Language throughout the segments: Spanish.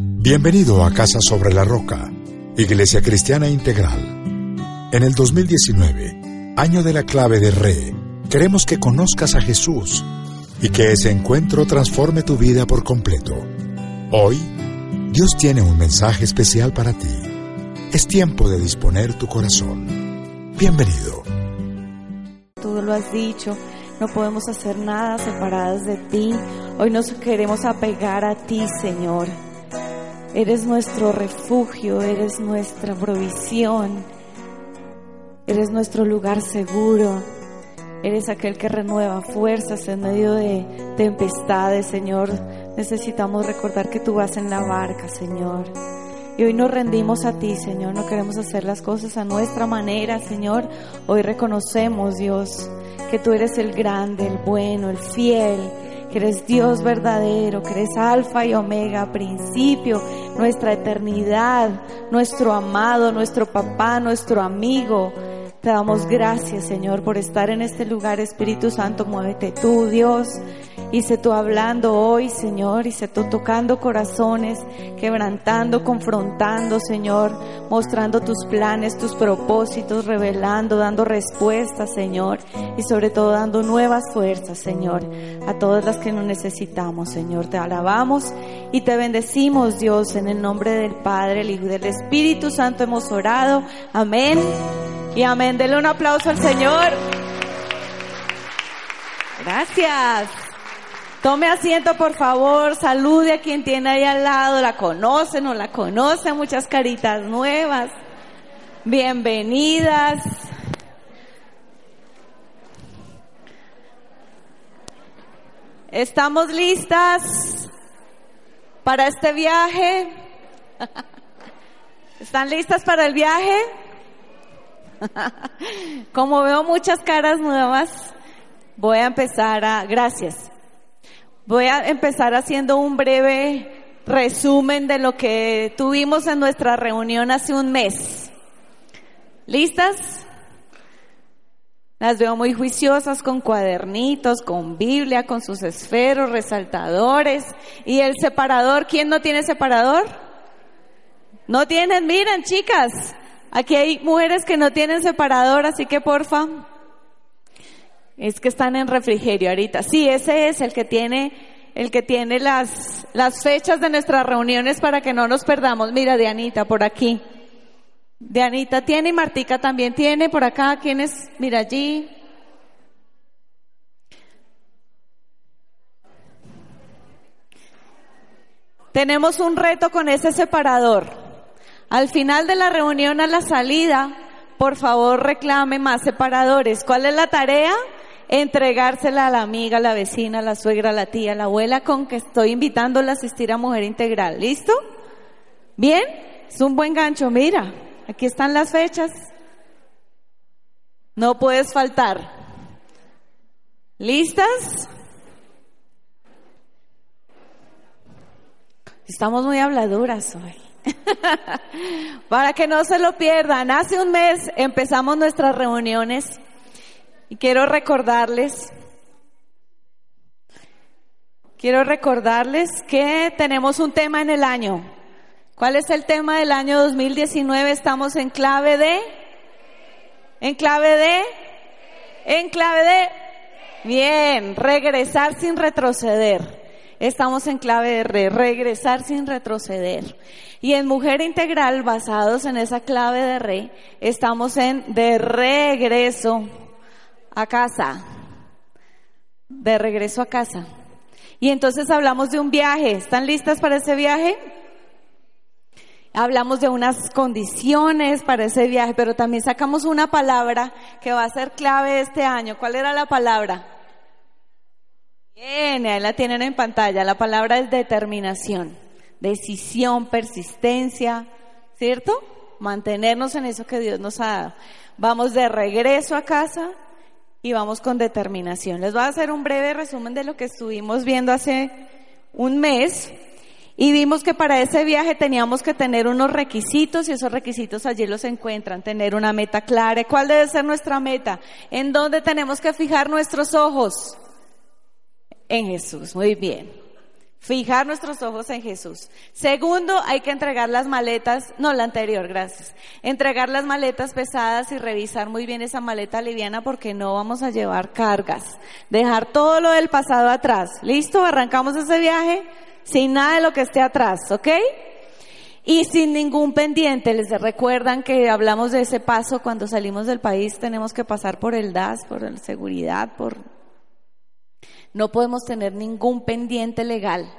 Bienvenido a Casa sobre la Roca, Iglesia Cristiana Integral. En el 2019, año de la clave de Re, queremos que conozcas a Jesús y que ese encuentro transforme tu vida por completo. Hoy, Dios tiene un mensaje especial para ti. Es tiempo de disponer tu corazón. Bienvenido. Tú lo has dicho, no podemos hacer nada separadas de ti. Hoy nos queremos apegar a ti, Señor. Eres nuestro refugio, eres nuestra provisión, eres nuestro lugar seguro, eres aquel que renueva fuerzas en medio de tempestades, Señor. Necesitamos recordar que tú vas en la barca, Señor. Y hoy nos rendimos a ti, Señor. No queremos hacer las cosas a nuestra manera, Señor. Hoy reconocemos, Dios, que tú eres el grande, el bueno, el fiel, que eres Dios verdadero, que eres alfa y omega, principio, nuestra eternidad, nuestro amado, nuestro papá, nuestro amigo. Te damos gracias, Señor, por estar en este lugar. Espíritu Santo, muévete tú, Dios. Y se tú hablando hoy, Señor, y se tú tocando corazones, quebrantando, confrontando, Señor, mostrando tus planes, tus propósitos, revelando, dando respuestas, Señor, y sobre todo dando nuevas fuerzas, Señor, a todas las que nos necesitamos, Señor. Te alabamos y te bendecimos, Dios, en el nombre del Padre, el Hijo y del Espíritu Santo hemos orado. Amén. Y amén. Denle un aplauso al Señor. Gracias. Tome asiento, por favor. Salude a quien tiene ahí al lado. La conoce, no la conoce. Muchas caritas nuevas. Bienvenidas. ¿Estamos listas para este viaje? ¿Están listas para el viaje? Como veo muchas caras nuevas, voy a empezar a... Gracias. Voy a empezar haciendo un breve resumen de lo que tuvimos en nuestra reunión hace un mes. ¿Listas? Las veo muy juiciosas con cuadernitos, con Biblia, con sus esferos, resaltadores. ¿Y el separador? ¿Quién no tiene separador? No tienen, miren chicas, aquí hay mujeres que no tienen separador, así que porfa, es que están en refrigerio ahorita. Sí, ese es el que tiene, el que tiene las, las fechas de nuestras reuniones para que no nos perdamos. Mira, Dianita, por aquí. Dianita tiene y Martica también tiene. Por acá, ¿quién es? Mira allí. Tenemos un reto con ese separador. Al final de la reunión, a la salida, por favor reclame más separadores. ¿Cuál es la tarea? entregársela a la amiga, a la vecina, a la suegra, a la tía, a la abuela con que estoy invitándola a asistir a Mujer Integral. ¿Listo? ¿Bien? Es un buen gancho. Mira, aquí están las fechas. No puedes faltar. ¿Listas? Estamos muy habladuras hoy. Para que no se lo pierdan, hace un mes empezamos nuestras reuniones y quiero recordarles, quiero recordarles que tenemos un tema en el año. ¿Cuál es el tema del año 2019? Estamos en clave de, en clave de, en clave de, bien, regresar sin retroceder. Estamos en clave de re, regresar sin retroceder. Y en Mujer Integral, basados en esa clave de re, estamos en de regreso a casa, de regreso a casa. Y entonces hablamos de un viaje. ¿Están listas para ese viaje? Hablamos de unas condiciones para ese viaje, pero también sacamos una palabra que va a ser clave este año. ¿Cuál era la palabra? Bien, ahí la tienen en pantalla. La palabra es determinación, decisión, persistencia, ¿cierto? Mantenernos en eso que Dios nos ha dado. Vamos de regreso a casa y vamos con determinación. Les voy a hacer un breve resumen de lo que estuvimos viendo hace un mes y vimos que para ese viaje teníamos que tener unos requisitos y esos requisitos allí los encuentran, tener una meta clara. ¿Cuál debe ser nuestra meta? ¿En dónde tenemos que fijar nuestros ojos? En Jesús, muy bien. Fijar nuestros ojos en Jesús. Segundo, hay que entregar las maletas, no la anterior, gracias. Entregar las maletas pesadas y revisar muy bien esa maleta liviana porque no vamos a llevar cargas. Dejar todo lo del pasado atrás. ¿Listo? Arrancamos ese viaje sin nada de lo que esté atrás, ¿ok? Y sin ningún pendiente. Les recuerdan que hablamos de ese paso cuando salimos del país, tenemos que pasar por el DAS, por la seguridad, por no podemos tener ningún pendiente legal.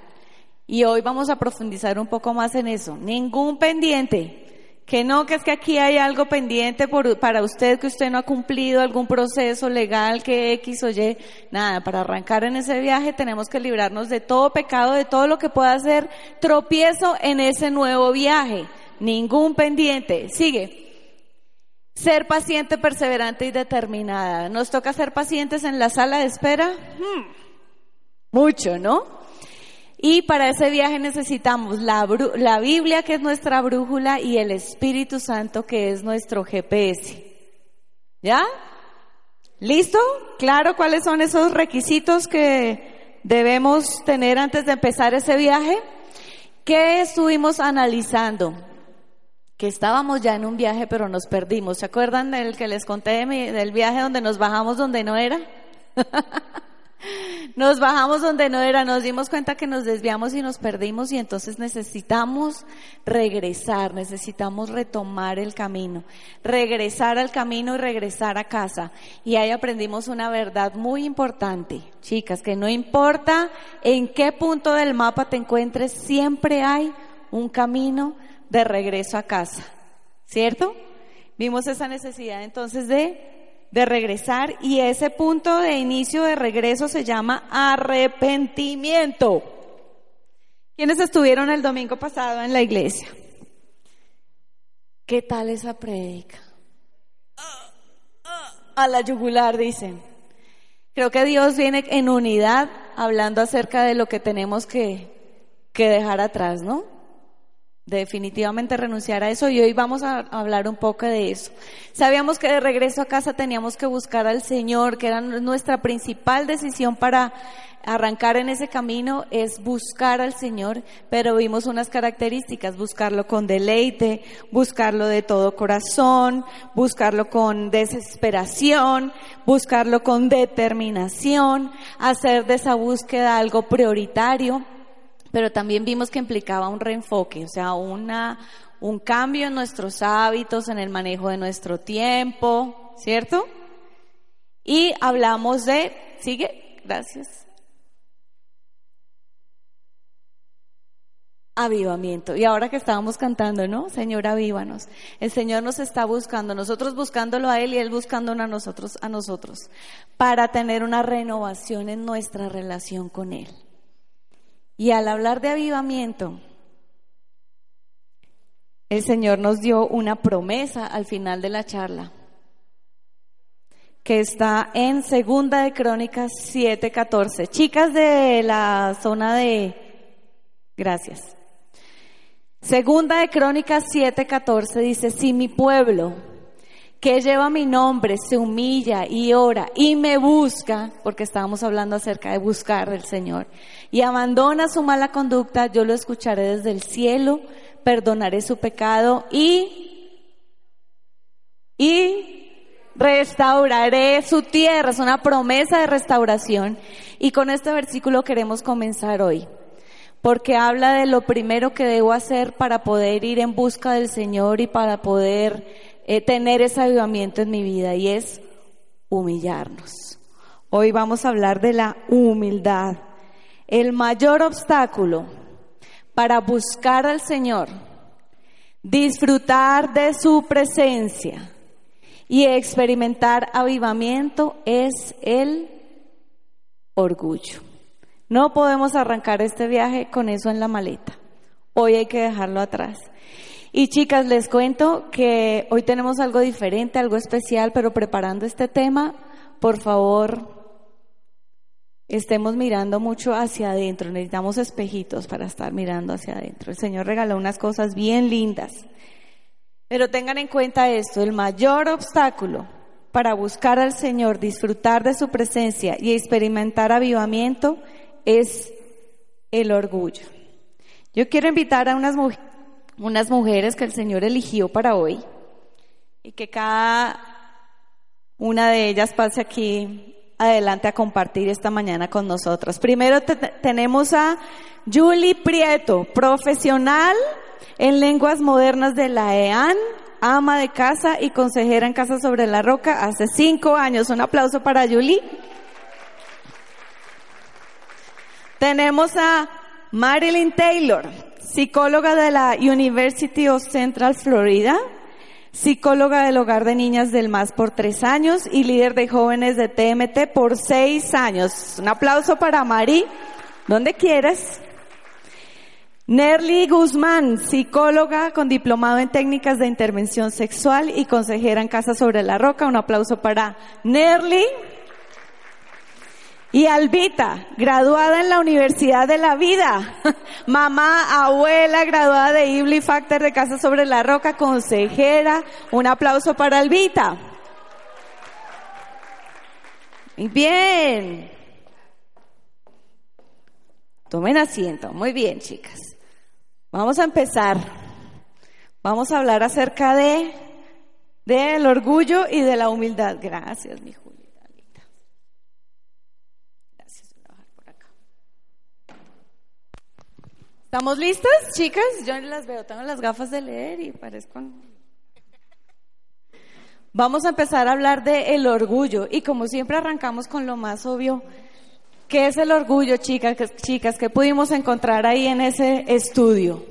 Y hoy vamos a profundizar un poco más en eso. Ningún pendiente. Que no, que es que aquí hay algo pendiente por, para usted, que usted no ha cumplido algún proceso legal, que X o Y. Nada, para arrancar en ese viaje tenemos que librarnos de todo pecado, de todo lo que pueda ser tropiezo en ese nuevo viaje. Ningún pendiente. Sigue. Ser paciente, perseverante y determinada. ¿Nos toca ser pacientes en la sala de espera? Hmm. Mucho, ¿no? Y para ese viaje necesitamos la, la Biblia, que es nuestra brújula, y el Espíritu Santo, que es nuestro GPS. ¿Ya? ¿Listo? ¿Claro cuáles son esos requisitos que debemos tener antes de empezar ese viaje? ¿Qué estuvimos analizando? que estábamos ya en un viaje pero nos perdimos. ¿Se acuerdan del que les conté del viaje donde nos bajamos donde no era? nos bajamos donde no era, nos dimos cuenta que nos desviamos y nos perdimos y entonces necesitamos regresar, necesitamos retomar el camino, regresar al camino y regresar a casa. Y ahí aprendimos una verdad muy importante, chicas, que no importa en qué punto del mapa te encuentres, siempre hay un camino de regreso a casa, ¿cierto? Vimos esa necesidad entonces de, de regresar y ese punto de inicio de regreso se llama arrepentimiento. ¿Quiénes estuvieron el domingo pasado en la iglesia? ¿Qué tal esa predica? A la yugular, dicen. Creo que Dios viene en unidad hablando acerca de lo que tenemos que, que dejar atrás, ¿no? Definitivamente renunciar a eso y hoy vamos a hablar un poco de eso. Sabíamos que de regreso a casa teníamos que buscar al Señor, que era nuestra principal decisión para arrancar en ese camino es buscar al Señor, pero vimos unas características, buscarlo con deleite, buscarlo de todo corazón, buscarlo con desesperación, buscarlo con determinación, hacer de esa búsqueda algo prioritario pero también vimos que implicaba un reenfoque, o sea, una, un cambio en nuestros hábitos, en el manejo de nuestro tiempo, ¿cierto? Y hablamos de, sigue, gracias. Avivamiento. Y ahora que estábamos cantando, ¿no? Señor, avívanos. El Señor nos está buscando, nosotros buscándolo a Él y Él buscándonos a nosotros, a nosotros, para tener una renovación en nuestra relación con Él. Y al hablar de avivamiento, el Señor nos dio una promesa al final de la charla, que está en Segunda de Crónicas 7:14. Chicas de la zona de Gracias. Segunda de Crónicas 7:14 dice, si mi pueblo que lleva mi nombre se humilla y ora y me busca, porque estábamos hablando acerca de buscar del Señor, y abandona su mala conducta, yo lo escucharé desde el cielo, perdonaré su pecado y, y restauraré su tierra. Es una promesa de restauración. Y con este versículo queremos comenzar hoy porque habla de lo primero que debo hacer para poder ir en busca del Señor y para poder eh, tener ese avivamiento en mi vida y es humillarnos. Hoy vamos a hablar de la humildad. El mayor obstáculo para buscar al Señor, disfrutar de su presencia y experimentar avivamiento es el orgullo. No podemos arrancar este viaje con eso en la maleta. Hoy hay que dejarlo atrás. Y chicas, les cuento que hoy tenemos algo diferente, algo especial, pero preparando este tema, por favor, estemos mirando mucho hacia adentro. Necesitamos espejitos para estar mirando hacia adentro. El Señor regaló unas cosas bien lindas. Pero tengan en cuenta esto, el mayor obstáculo para buscar al Señor, disfrutar de su presencia y experimentar avivamiento es el orgullo. Yo quiero invitar a unas, unas mujeres que el Señor eligió para hoy y que cada una de ellas pase aquí adelante a compartir esta mañana con nosotros. Primero tenemos a Julie Prieto, profesional en lenguas modernas de la EAN, ama de casa y consejera en Casa sobre la Roca hace cinco años. Un aplauso para Julie. Tenemos a Marilyn Taylor, psicóloga de la University of Central Florida, psicóloga del Hogar de Niñas del MAS por tres años y líder de jóvenes de TMT por seis años. Un aplauso para Mari, donde quieres. Nerly Guzmán, psicóloga con diplomado en técnicas de intervención sexual y consejera en Casa sobre la Roca. Un aplauso para Nerly. Y Albita, graduada en la Universidad de la Vida. Mamá, abuela, graduada de Ibli Factor de Casa sobre la Roca, consejera. Un aplauso para Albita. Bien. Tomen asiento. Muy bien, chicas. Vamos a empezar. Vamos a hablar acerca de del orgullo y de la humildad. Gracias, mi hijo. ¿Estamos listas, chicas? Yo las veo, tengo las gafas de leer y parezco... Vamos a empezar a hablar de el orgullo y como siempre arrancamos con lo más obvio. ¿Qué es el orgullo, chicas? Chicas, ¿qué pudimos encontrar ahí en ese estudio?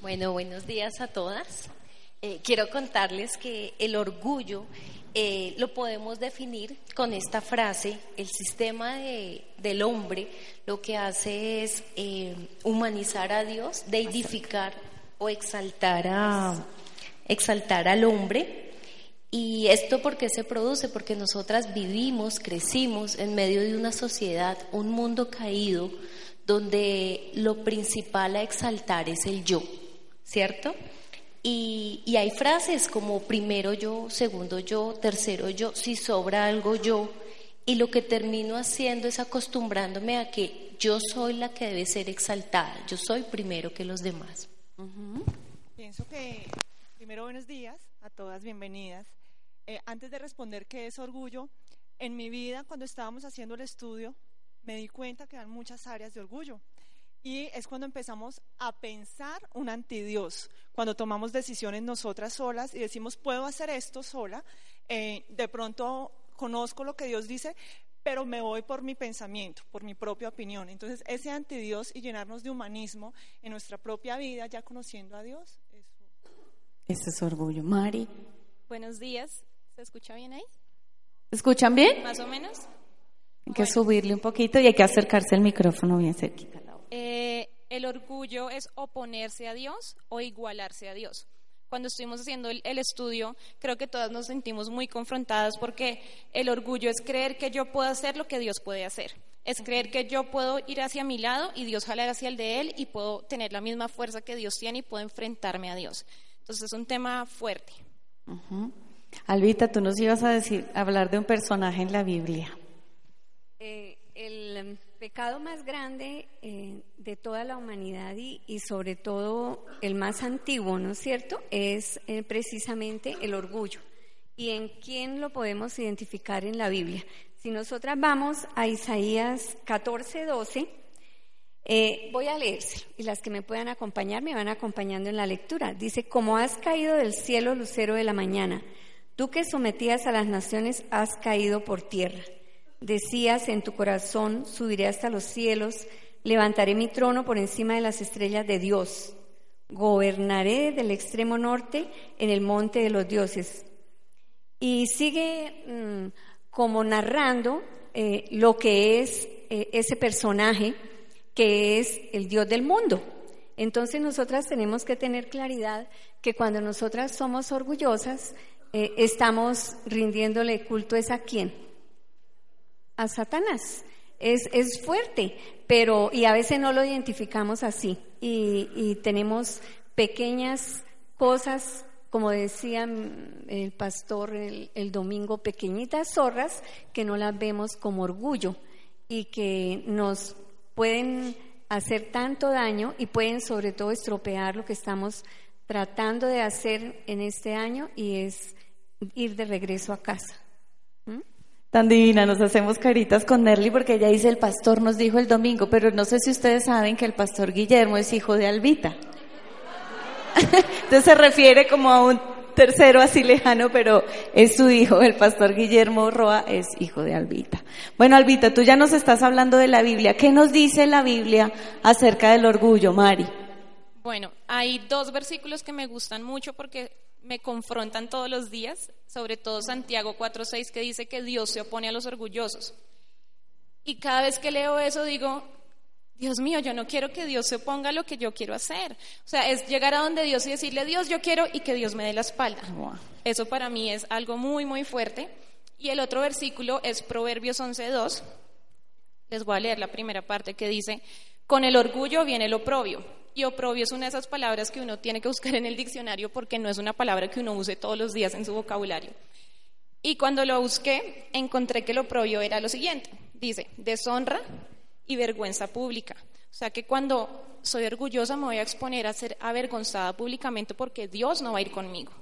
Bueno, buenos días a todas. Eh, quiero contarles que el orgullo eh, lo podemos definir con esta frase, el sistema del hombre lo que hace es eh, humanizar a Dios, deidificar o exaltar, a, exaltar al hombre. ¿Y esto por qué se produce? Porque nosotras vivimos, crecimos en medio de una sociedad, un mundo caído, donde lo principal a exaltar es el yo, ¿cierto? Y, hay frases como primero yo, segundo yo, tercero yo, si sobra algo yo. Y lo que termino haciendo es acostumbrándome a que yo soy la que debe ser exaltada, yo soy primero que los demás. Pienso que, primero buenos días a todas, bienvenidas. Eh, antes de responder qué es orgullo, en mi vida cuando estábamos haciendo el estudio me di cuenta que hay muchas áreas de orgullo. Y es cuando empezamos a pensar un antidios, cuando tomamos decisiones nosotras solas y decimos, puedo hacer esto sola, eh, de pronto conozco lo que Dios dice, pero me voy por mi pensamiento, por mi propia opinión. Entonces, ese antidios y llenarnos de humanismo en nuestra propia vida, ya conociendo a Dios, eso. Ese es orgullo. Mari. Buenos días. ¿Se escucha bien ahí? ¿Escuchan bien? Más o menos. Hay que subirle un poquito y hay que acercarse el micrófono bien cerquita. Eh, el orgullo es oponerse a Dios o igualarse a Dios. Cuando estuvimos haciendo el, estudio, creo que todas nos sentimos muy confrontadas porque el orgullo es creer que yo puedo hacer lo que Dios puede hacer. Es creer que yo puedo ir hacia mi lado y Dios jalar hacia el de Él y puedo tener la misma fuerza que Dios tiene y puedo enfrentarme a Dios. Entonces es un tema fuerte. Albita, tú nos ibas a decir, hablar de un personaje en la Biblia. Eh, el pecado más grande eh, de toda la humanidad y, sobre todo el más antiguo, ¿no es cierto?, es eh, precisamente el orgullo. ¿Y en quién lo podemos identificar en la Biblia? Si nosotras vamos a Isaías 14, 12, eh, voy a leerse y las que me puedan acompañar me van acompañando en la lectura. Dice, como has caído del cielo, lucero de la mañana, tú que sometías a las naciones has caído por tierra. Decías en tu corazón, subiré hasta los cielos, levantaré mi trono por encima de las estrellas de Dios, gobernaré del extremo norte en el monte de los dioses. Y sigue mm, como narrando eh, lo que es eh, ese personaje que es el Dios del mundo. Entonces nosotras tenemos que tener claridad que cuando nosotras somos orgullosas, eh, estamos rindiéndole culto es a quién? A Satanás. Es, es, fuerte, pero y a veces no lo identificamos así. Y, tenemos pequeñas cosas, como decía el pastor el, el, domingo, pequeñitas zorras que no las vemos como orgullo y que nos pueden hacer tanto daño y pueden sobre todo estropear lo que estamos tratando de hacer en este año y es ir de regreso a casa. Tan divina, nos hacemos caritas con Nerly porque ella dice el pastor nos dijo el domingo, pero no sé si ustedes saben que el pastor Guillermo es hijo de Albita. Entonces se refiere como a un tercero así lejano, pero es su hijo, el pastor Guillermo Roa es hijo de Albita. Bueno, Albita, tú ya nos estás hablando de la Biblia. ¿Qué nos dice la Biblia acerca del orgullo, Mari? Bueno, hay dos versículos que me gustan mucho porque me confrontan todos los días, sobre todo Santiago 4.6 que dice que Dios se opone a los orgullosos. Y cada vez que leo eso digo, Dios mío, yo no quiero que Dios se oponga a lo que yo quiero hacer. O sea, es llegar a donde Dios y decirle, Dios, yo quiero y que Dios me dé la espalda. Eso para mí es algo muy, muy fuerte. Y el otro versículo es Proverbios 11.2. Les voy a leer la primera parte que dice, con el orgullo viene el oprobio. Y oprobio es una de esas palabras que uno tiene que buscar en el diccionario porque no es una palabra que uno use todos los días en su vocabulario. Y cuando lo busqué, encontré que el oprobio era lo siguiente. Dice, deshonra, y vergüenza pública. O sea que cuando soy orgullosa me voy a exponer a ser avergonzada públicamente porque Dios no va a ir conmigo.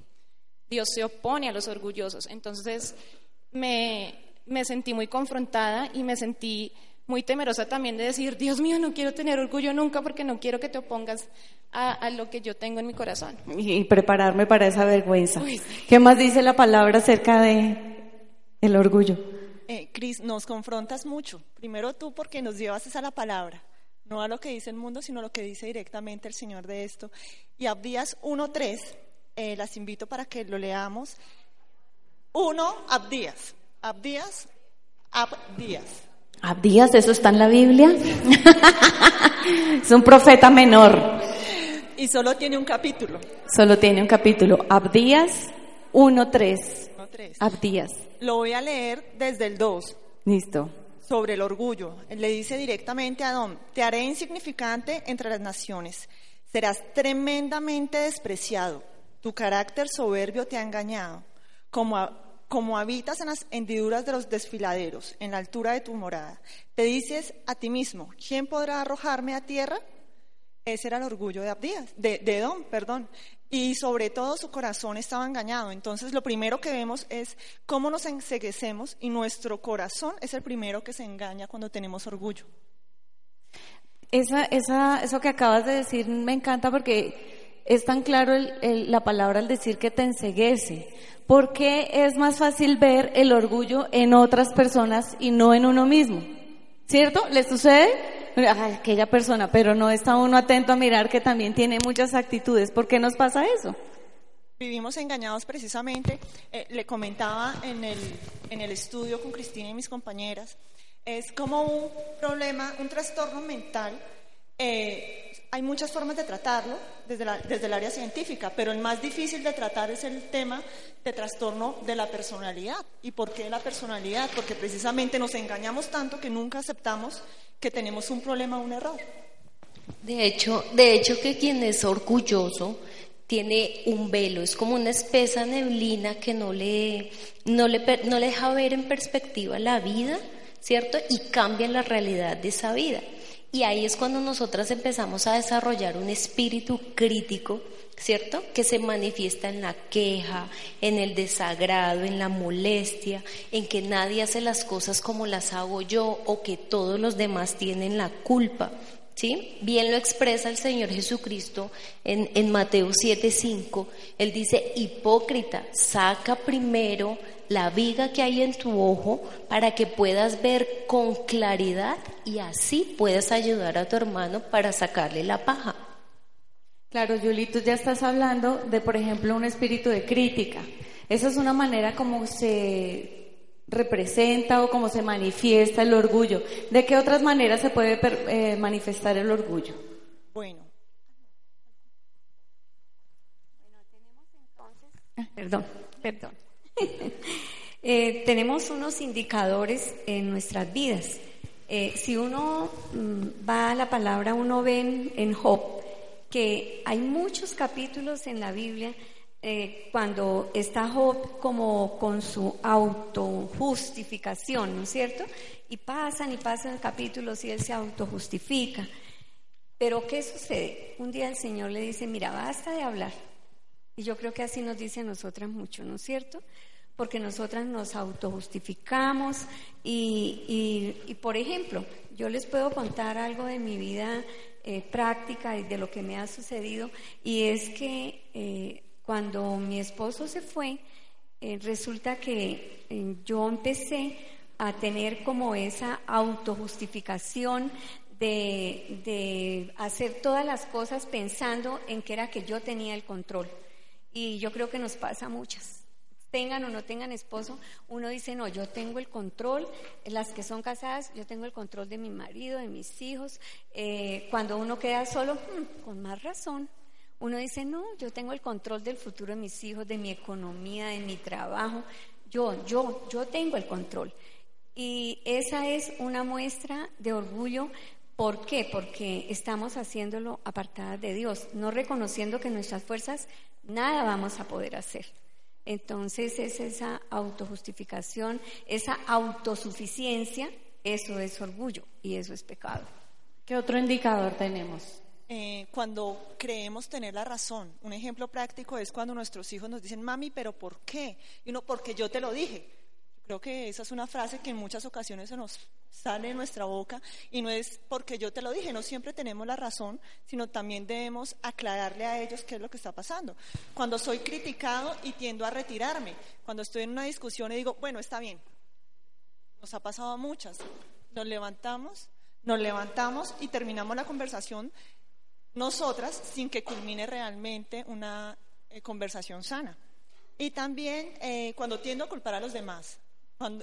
Dios se opone a los orgullosos. Entonces me, me sentí muy confrontada y me sentí muy temerosa también de decir, Dios mío, no quiero tener orgullo nunca porque no quiero que te opongas a, a lo que yo tengo en mi corazón. Y prepararme para esa vergüenza. ¿Qué más dice la palabra acerca de el orgullo? Eh, Cris, nos confrontas mucho. Primero tú porque nos llevas esa la palabra, no a lo que dice el mundo, sino a lo que dice directamente el Señor de esto. Y Abdías 1.3, eh, las invito para que lo leamos. 1, Abdías. Abdías, Abdías. Abdías, ¿eso está en la Biblia? es un profeta menor. Y solo tiene un capítulo. Solo tiene un capítulo. Abdías 1.3. Abdías. Lo voy a leer desde el 2. Listo. Sobre el orgullo. Le dice directamente a Adón, te haré insignificante entre las naciones. Serás tremendamente despreciado. Tu carácter soberbio te ha engañado. Como, como habitas en las hendiduras de los desfiladeros, en la altura de tu morada. Te dices a ti mismo, ¿quién podrá arrojarme a tierra? Ese era el orgullo de Abdías, de, de Edom, perdón. Y sobre todo su corazón estaba engañado. Entonces lo primero que vemos es cómo nos enseguecemos y nuestro corazón es el primero que se engaña cuando tenemos orgullo. Esa, esa, eso que acabas de decir me encanta porque es tan claro la palabra al decir que te enseguece. Porque es más fácil ver el orgullo en otras personas y no en uno mismo. ¿Cierto? ¿Les sucede? aquella persona, pero no está uno atento a mirar que también tiene muchas actitudes. ¿Por qué nos pasa eso? Vivimos engañados precisamente, eh, le comentaba en el, en el estudio con Cristina y mis compañeras, es como un problema, un trastorno mental. Eh, hay muchas formas de tratarlo desde, la, desde el área científica, pero el más difícil de tratar es el tema de trastorno de la personalidad. ¿Y por qué la personalidad? Porque precisamente nos engañamos tanto que nunca aceptamos que tenemos un problema, un error. De hecho, de hecho que quien es orgulloso tiene un velo, es como una espesa neblina que no le, no le, no le deja ver en perspectiva la vida, ¿cierto? Y cambia la realidad de esa vida. Y ahí es cuando nosotras empezamos a desarrollar un espíritu crítico, ¿cierto? Que se manifiesta en la queja, en el desagrado, en la molestia, en que nadie hace las cosas como las hago yo o que todos los demás tienen la culpa. ¿Sí? Bien lo expresa el Señor Jesucristo en, en Mateo 7:5. Él dice, hipócrita, saca primero la viga que hay en tu ojo para que puedas ver con claridad y así puedas ayudar a tu hermano para sacarle la paja. Claro, Yuli, tú ya estás hablando de, por ejemplo, un espíritu de crítica. Esa es una manera como se representa o como se manifiesta el orgullo. ¿De qué otras maneras se puede eh, manifestar el orgullo? Bueno. Perdón, perdón. Eh, tenemos unos indicadores en nuestras vidas. Eh, si uno mm, va a la palabra, uno ve en, Job que hay muchos capítulos en la Biblia eh, cuando está Job como con su autojustificación, ¿no es cierto? Y pasan y pasan capítulos y él se autojustifica. Pero ¿qué sucede? Un día el Señor le dice, mira, basta de hablar. Y yo creo que así nos dice a nosotras mucho, ¿no es cierto? Porque nosotras nos autojustificamos y, y, por ejemplo, yo les puedo contar algo de mi vida eh, práctica y de lo que me ha sucedido y es que eh, cuando mi esposo se fue, eh, resulta que yo empecé a tener como esa autojustificación de, de, hacer todas las cosas pensando en que era que yo tenía el control. Y yo creo que nos pasa a muchas. Tengan o no tengan esposo, uno dice, no, yo tengo el control, las que son casadas, yo tengo el control de mi marido, de mis hijos. Eh, cuando uno queda solo, hmm, con más razón, uno dice, no, yo tengo el control del futuro de mis hijos, de mi economía, de mi trabajo. Yo, yo, yo tengo el control. Y esa es una muestra de orgullo ¿Por qué? Porque estamos haciéndolo apartadas de Dios, no reconociendo que nuestras fuerzas nada vamos a poder hacer. Entonces es esa autojustificación, esa autosuficiencia, eso es orgullo y eso es pecado. ¿Qué otro indicador tenemos? Eh, cuando creemos tener la razón. Un ejemplo práctico es cuando nuestros hijos nos dicen, mami, pero ¿por qué? Y uno, porque yo te lo dije. Creo que esa es una frase que en muchas ocasiones se nos sale de nuestra boca y no es porque yo te lo dije, no siempre tenemos la razón, sino también debemos aclararle a ellos qué es lo que está pasando. Cuando soy criticado y tiendo a retirarme, cuando estoy en una discusión y digo, bueno, está bien, nos ha pasado a muchas, nos levantamos, nos levantamos y terminamos la conversación nosotras sin que culmine realmente una eh, conversación sana. Y también eh, cuando tiendo a culpar a los demás,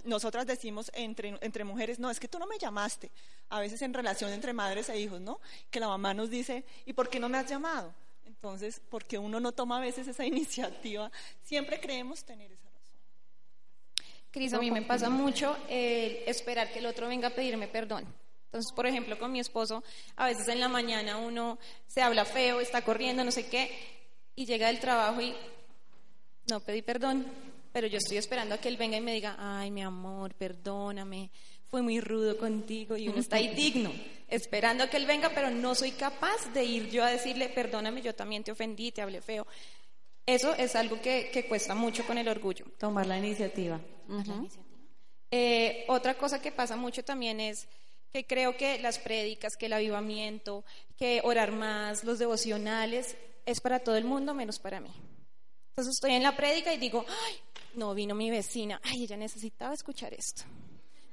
nosotras decimos entre, mujeres, no, es que tú no me llamaste. A veces en relación entre madres e hijos, ¿no? Que la mamá nos dice, ¿y por qué no me has llamado? Entonces, porque uno no toma a veces esa iniciativa, siempre creemos tener esa razón. Cris, a mí me pasa mucho esperar que el otro venga a pedirme perdón. Entonces, por ejemplo, con mi esposo, a veces en la mañana uno se habla feo, está corriendo, no sé qué, y llega del trabajo y no pedí perdón, pero yo estoy esperando a que él venga y me diga, ay, mi amor, perdóname, fue muy rudo contigo y uno está ahí digno, esperando a que él venga, pero no soy capaz de ir yo a decirle, perdóname, yo también te ofendí, te hablé feo. Eso es algo que, que cuesta mucho con el orgullo. Tomar la iniciativa. Eh, otra cosa que pasa mucho también es que creo que las prédicas, que el avivamiento, que orar más, los devocionales, es para todo el mundo menos para mí. Entonces estoy en la prédica y digo, ay, no, vino mi vecina, ay, ella necesitaba escuchar esto.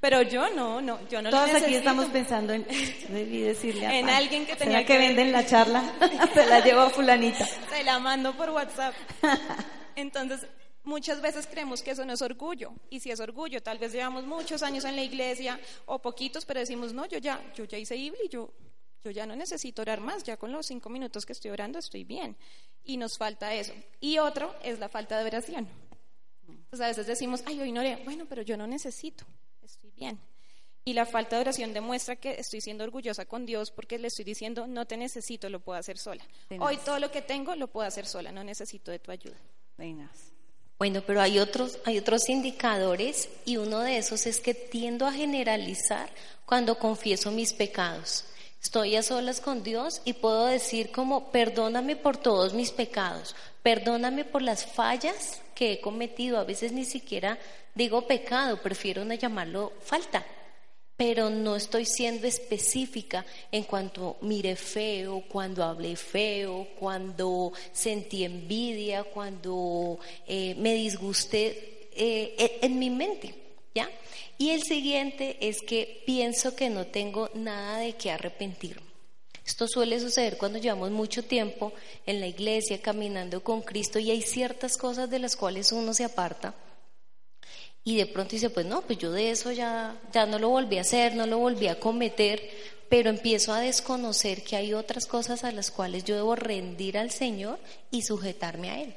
Pero yo no, no, yo no Todos aquí estamos pensando en, debí decirle a en alguien que tenía que, en la charla, se la llevo a fulanita. Se la mando por WhatsApp. Entonces, muchas veces creemos que eso no es orgullo. Y si es orgullo, tal vez llevamos muchos años en la iglesia o poquitos, pero decimos, no, yo ya, yo ya hice Ibli, yo, yo ya no necesito orar más, ya con los cinco minutos que estoy orando estoy bien. Y nos falta eso. Y otro es la falta de oración. Pues a veces decimos, ay, hoy no oré. Bueno, pero yo no necesito, estoy bien. Y la falta de oración demuestra que estoy siendo orgullosa con Dios porque le estoy diciendo, no te necesito, lo puedo hacer sola. Hoy todo lo que tengo lo puedo hacer sola, no necesito de tu ayuda. Bueno, pero hay otros, hay otros indicadores y uno de esos es que tiendo a generalizar cuando confieso mis pecados. Estoy a solas con Dios y puedo decir como, perdóname por todos mis pecados, perdóname por las fallas que he cometido. A veces ni siquiera digo pecado, prefiero no llamarlo falta, pero no estoy siendo específica en cuanto mire feo, cuando hablé feo, cuando sentí envidia, cuando eh, me disgusté eh, en mi mente. Y el siguiente es que pienso que no tengo nada de qué arrepentirme. Esto suele suceder cuando llevamos mucho tiempo en la iglesia caminando con Cristo y hay ciertas cosas de las cuales uno se aparta y de pronto dice, pues no, pues yo de eso ya, ya no lo volví a hacer, no lo volví a cometer, pero empiezo a desconocer que hay otras cosas a las cuales yo debo rendir al Señor y sujetarme a Él.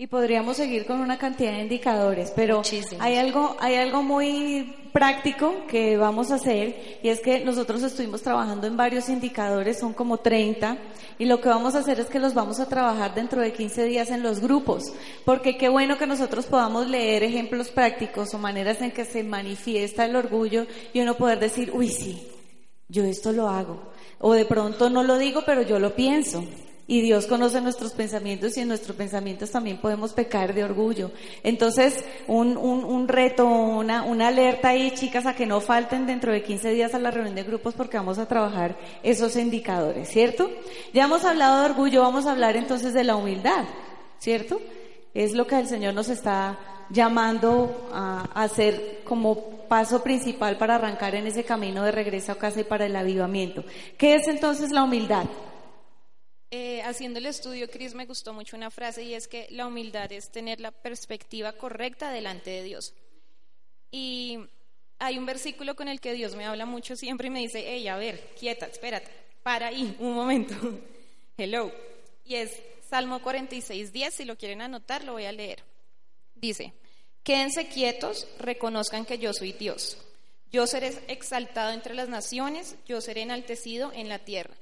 Y podríamos seguir con una cantidad de indicadores, pero hay algo, hay algo muy práctico que vamos a hacer y es que nosotros estuvimos trabajando en varios indicadores, son como 30, y lo que vamos a hacer es que los vamos a trabajar dentro de 15 días en los grupos, porque qué bueno que nosotros podamos leer ejemplos prácticos o maneras en que se manifiesta el orgullo y uno poder decir, uy, sí, yo esto lo hago. O de pronto no lo digo, pero yo lo pienso. Y Dios conoce nuestros pensamientos y en nuestros pensamientos también podemos pecar de orgullo. Entonces, un, un, un reto, una, una alerta ahí, chicas, a que no falten dentro de 15 días a la reunión de grupos porque vamos a trabajar esos indicadores, ¿cierto? Ya hemos hablado de orgullo, vamos a hablar entonces de la humildad, ¿cierto? Es lo que el Señor nos está llamando a hacer como paso principal para arrancar en ese camino de regreso a casa y para el avivamiento. ¿Qué es entonces la humildad? Eh, haciendo el estudio, Cris, me gustó mucho una frase y es que la humildad es tener la perspectiva correcta delante de Dios. Y hay un versículo con el que Dios me habla mucho siempre y me dice, hey, a ver, quieta, espérate, para ahí, un momento. Hello. Y es Salmo 46, 10, si lo quieren anotar, lo voy a leer. Dice, quédense quietos, reconozcan que yo soy Dios. Yo seré exaltado entre las naciones, yo seré enaltecido en la tierra.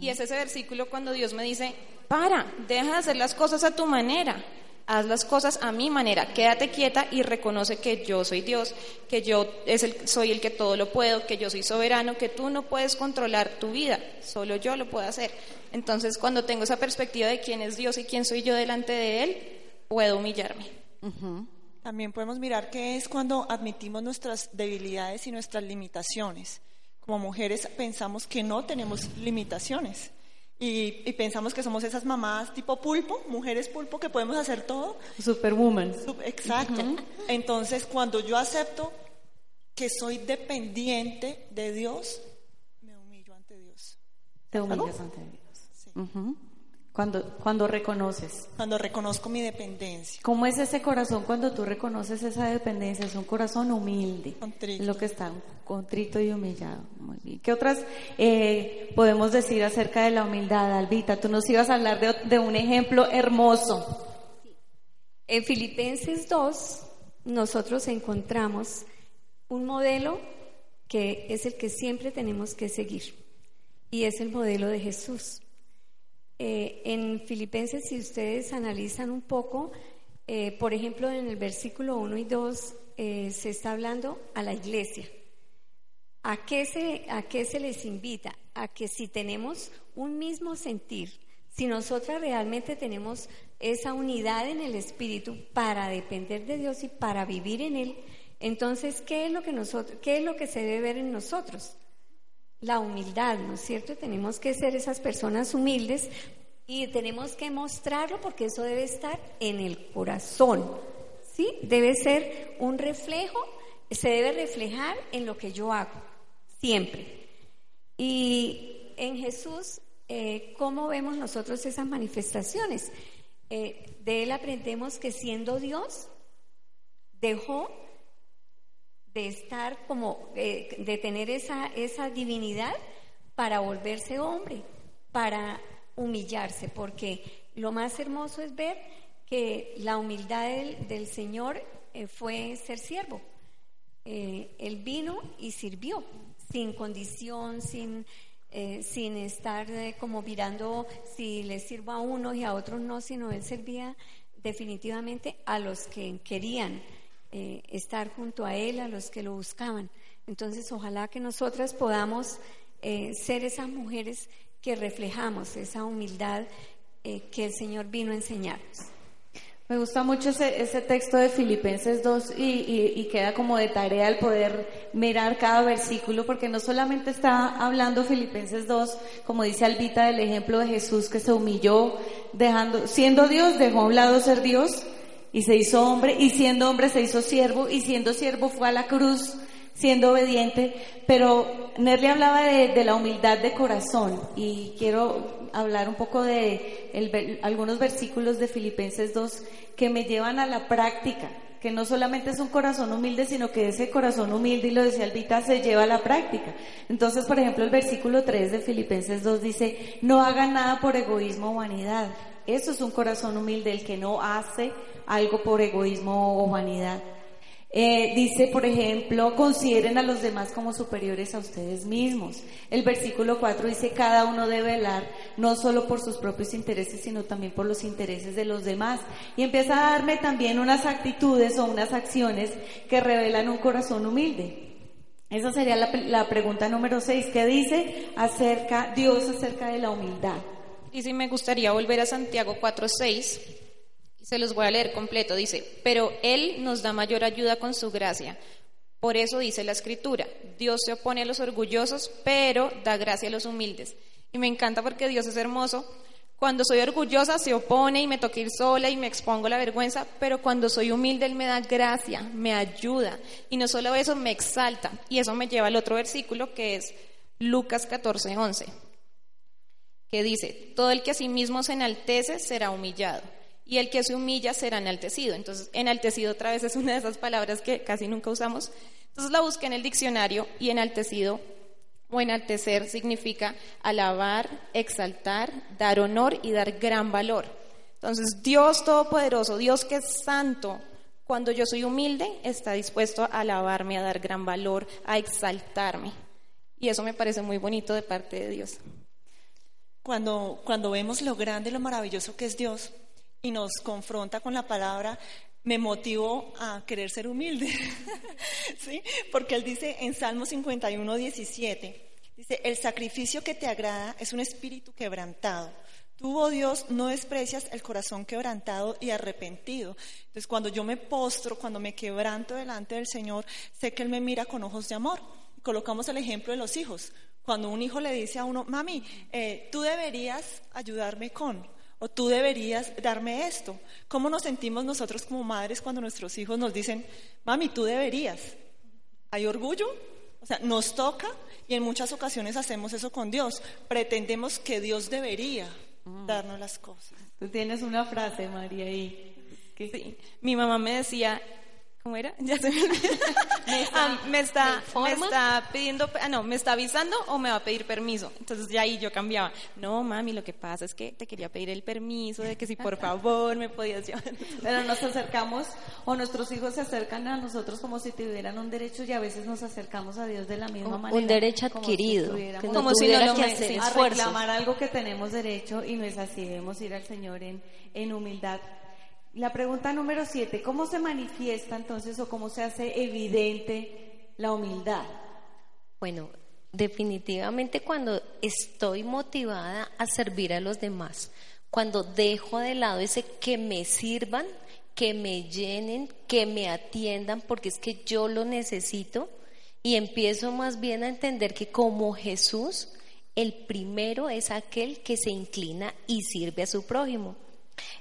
Y es ese versículo cuando Dios me dice, para, deja de hacer las cosas a tu manera, haz las cosas a mi manera, quédate quieta y reconoce que yo soy Dios, que yo es el, soy el que todo lo puedo, que yo soy soberano, que tú no puedes controlar tu vida, solo yo lo puedo hacer. Entonces, cuando tengo esa perspectiva de quién es Dios y quién soy yo delante de Él, puedo humillarme. También podemos mirar que es cuando admitimos nuestras debilidades y nuestras limitaciones como mujeres pensamos que no tenemos limitaciones. Y, pensamos que somos esas mamás tipo pulpo, mujeres pulpo, que podemos hacer todo. Superwoman. Exacto. Entonces, cuando yo acepto que soy dependiente de Dios, me humillo ante Dios. Te humillas ante Dios. Sí. Cuando, cuando reconoces. Cuando reconozco mi dependencia. ¿Cómo es ese corazón cuando tú reconoces esa dependencia? Es un corazón humilde. Contrito. Es lo que está, contrito y humillado. Muy bien. ¿Qué otras eh, podemos decir acerca de la humildad, Albita? Tú nos ibas a hablar de, de un ejemplo hermoso. En Filipenses 2, nosotros encontramos un modelo que es el que siempre tenemos que seguir. Y es el modelo de Jesús. Eh, en Filipenses, si ustedes analizan un poco, eh, por ejemplo, en el versículo 1 y 2 eh, se está hablando a la iglesia. ¿A qué, se, ¿A qué se les invita? A que si tenemos un mismo sentir, si nosotras realmente tenemos esa unidad en el espíritu para depender de Dios y para vivir en Él, entonces, ¿qué es lo que, nosotros, qué es lo que se debe ver en nosotros? La humildad, ¿no es cierto? Tenemos que ser esas personas humildes y tenemos que mostrarlo porque eso debe estar en el corazón, ¿sí? Debe ser un reflejo, se debe reflejar en lo que yo hago, siempre. Y en Jesús, eh, ¿cómo vemos nosotros esas manifestaciones? Eh, de Él aprendemos que siendo Dios, dejó de estar como, eh, de tener esa, esa divinidad para volverse hombre, para humillarse, porque lo más hermoso es ver que la humildad del, Señor eh, fue ser siervo. Eh, él vino y sirvió, sin condición, sin, sin estar como mirando si le sirvo a uno y a otros no, sino él servía definitivamente a los que querían eh, estar junto a Él, a los que lo buscaban. Entonces, ojalá que nosotras podamos eh, ser esas mujeres que reflejamos esa humildad eh, que el Señor vino a enseñarnos. Me gusta mucho ese, texto de Filipenses 2 y, y, queda como de tarea el poder mirar cada versículo porque no solamente está hablando Filipenses 2, como dice Albita, del ejemplo de Jesús que se humilló, dejando, siendo Dios, dejó a un lado ser Dios, y se hizo hombre, y siendo hombre se hizo siervo, y siendo siervo fue a la cruz, siendo obediente, pero Nerle hablaba de, la humildad de corazón, y quiero hablar un poco de algunos versículos de Filipenses 2 que me llevan a la práctica, que no solamente es un corazón humilde, sino que ese corazón humilde, y lo decía Albita, se lleva a la práctica. Entonces, por ejemplo, el versículo 3 de Filipenses 2 dice, no hagan nada por egoísmo o vanidad. Eso es un corazón humilde, el que no hace algo por egoísmo o vanidad. Eh, dice, por ejemplo, consideren a los demás como superiores a ustedes mismos. El versículo 4 dice, cada uno debe velar no solo por sus propios intereses, sino también por los intereses de los demás. Y empieza a darme también unas actitudes o unas acciones que revelan un corazón humilde. Esa sería la, pregunta número 6. ¿Qué dice acerca Dios acerca de la humildad? Y si me gustaría volver a Santiago 4:6, se los voy a leer completo. Dice, pero Él nos da mayor ayuda con su gracia. Por eso dice la escritura, Dios se opone a los orgullosos, pero da gracia a los humildes. Y me encanta porque Dios es hermoso. Cuando soy orgullosa se opone y me toca ir sola y me expongo la vergüenza, pero cuando soy humilde Él me da gracia, me ayuda. Y no solo eso, me exalta. Y eso me lleva al otro versículo que es Lucas 14, 11, que dice, todo el que a sí mismo se enaltece será humillado y el que se humilla será enaltecido. Entonces, enaltecido otra vez es una de esas palabras que casi nunca usamos. Entonces la busqué en el diccionario y enaltecido o enaltecer significa alabar, exaltar, dar honor y dar gran valor. Entonces, Dios Todopoderoso, Dios que es santo, cuando yo soy humilde, está dispuesto a alabarme, a dar gran valor, a exaltarme. Y eso me parece muy bonito de parte de Dios. Cuando, cuando vemos lo grande y lo maravilloso que es Dios, y nos confronta con la palabra, me motivó a querer ser humilde. ¿Sí? Porque él dice en Salmo 51, 17, dice, el sacrificio que te agrada es un espíritu quebrantado. Tú, oh Dios, no desprecias el corazón quebrantado y arrepentido. Entonces, cuando yo me postro, cuando me quebranto delante del Señor, sé que Él me mira con ojos de amor. Colocamos el ejemplo de los hijos. Cuando un hijo le dice a uno, mami, eh, tú deberías ayudarme con, o tú deberías darme esto. ¿Cómo nos sentimos nosotros como madres cuando nuestros hijos nos dicen, mami, tú deberías? ¿Hay orgullo? O sea, nos toca y en muchas ocasiones hacemos eso con Dios. Pretendemos que Dios debería mm. darnos las cosas. Tú tienes una frase, María, ahí. Sí. Mi mamá me decía, ¿Cómo era? Ya se me olvidó. Ah, me, está, me, está, pidiendo, ah, no, me está avisando o me va a pedir permiso. Entonces ya ahí yo cambiaba. No, mami, lo que pasa es que te quería pedir el permiso de que si por favor me podías llevar. Pero nos acercamos o nuestros hijos se acercan a nosotros como si tuvieran un derecho y a veces nos acercamos a Dios de la misma manera. Un derecho adquirido. Como si, no, que hacer a reclamar algo que tenemos derecho y no es así. Debemos ir al Señor en, en humildad. La pregunta número siete, ¿cómo se manifiesta entonces o cómo se hace evidente la humildad? Bueno, definitivamente cuando estoy motivada a servir a los demás, cuando dejo de lado ese que me sirvan, que me llenen, que me atiendan, porque es que yo lo necesito, y empiezo más bien a entender que como Jesús, el primero es aquel que se inclina y sirve a su prójimo.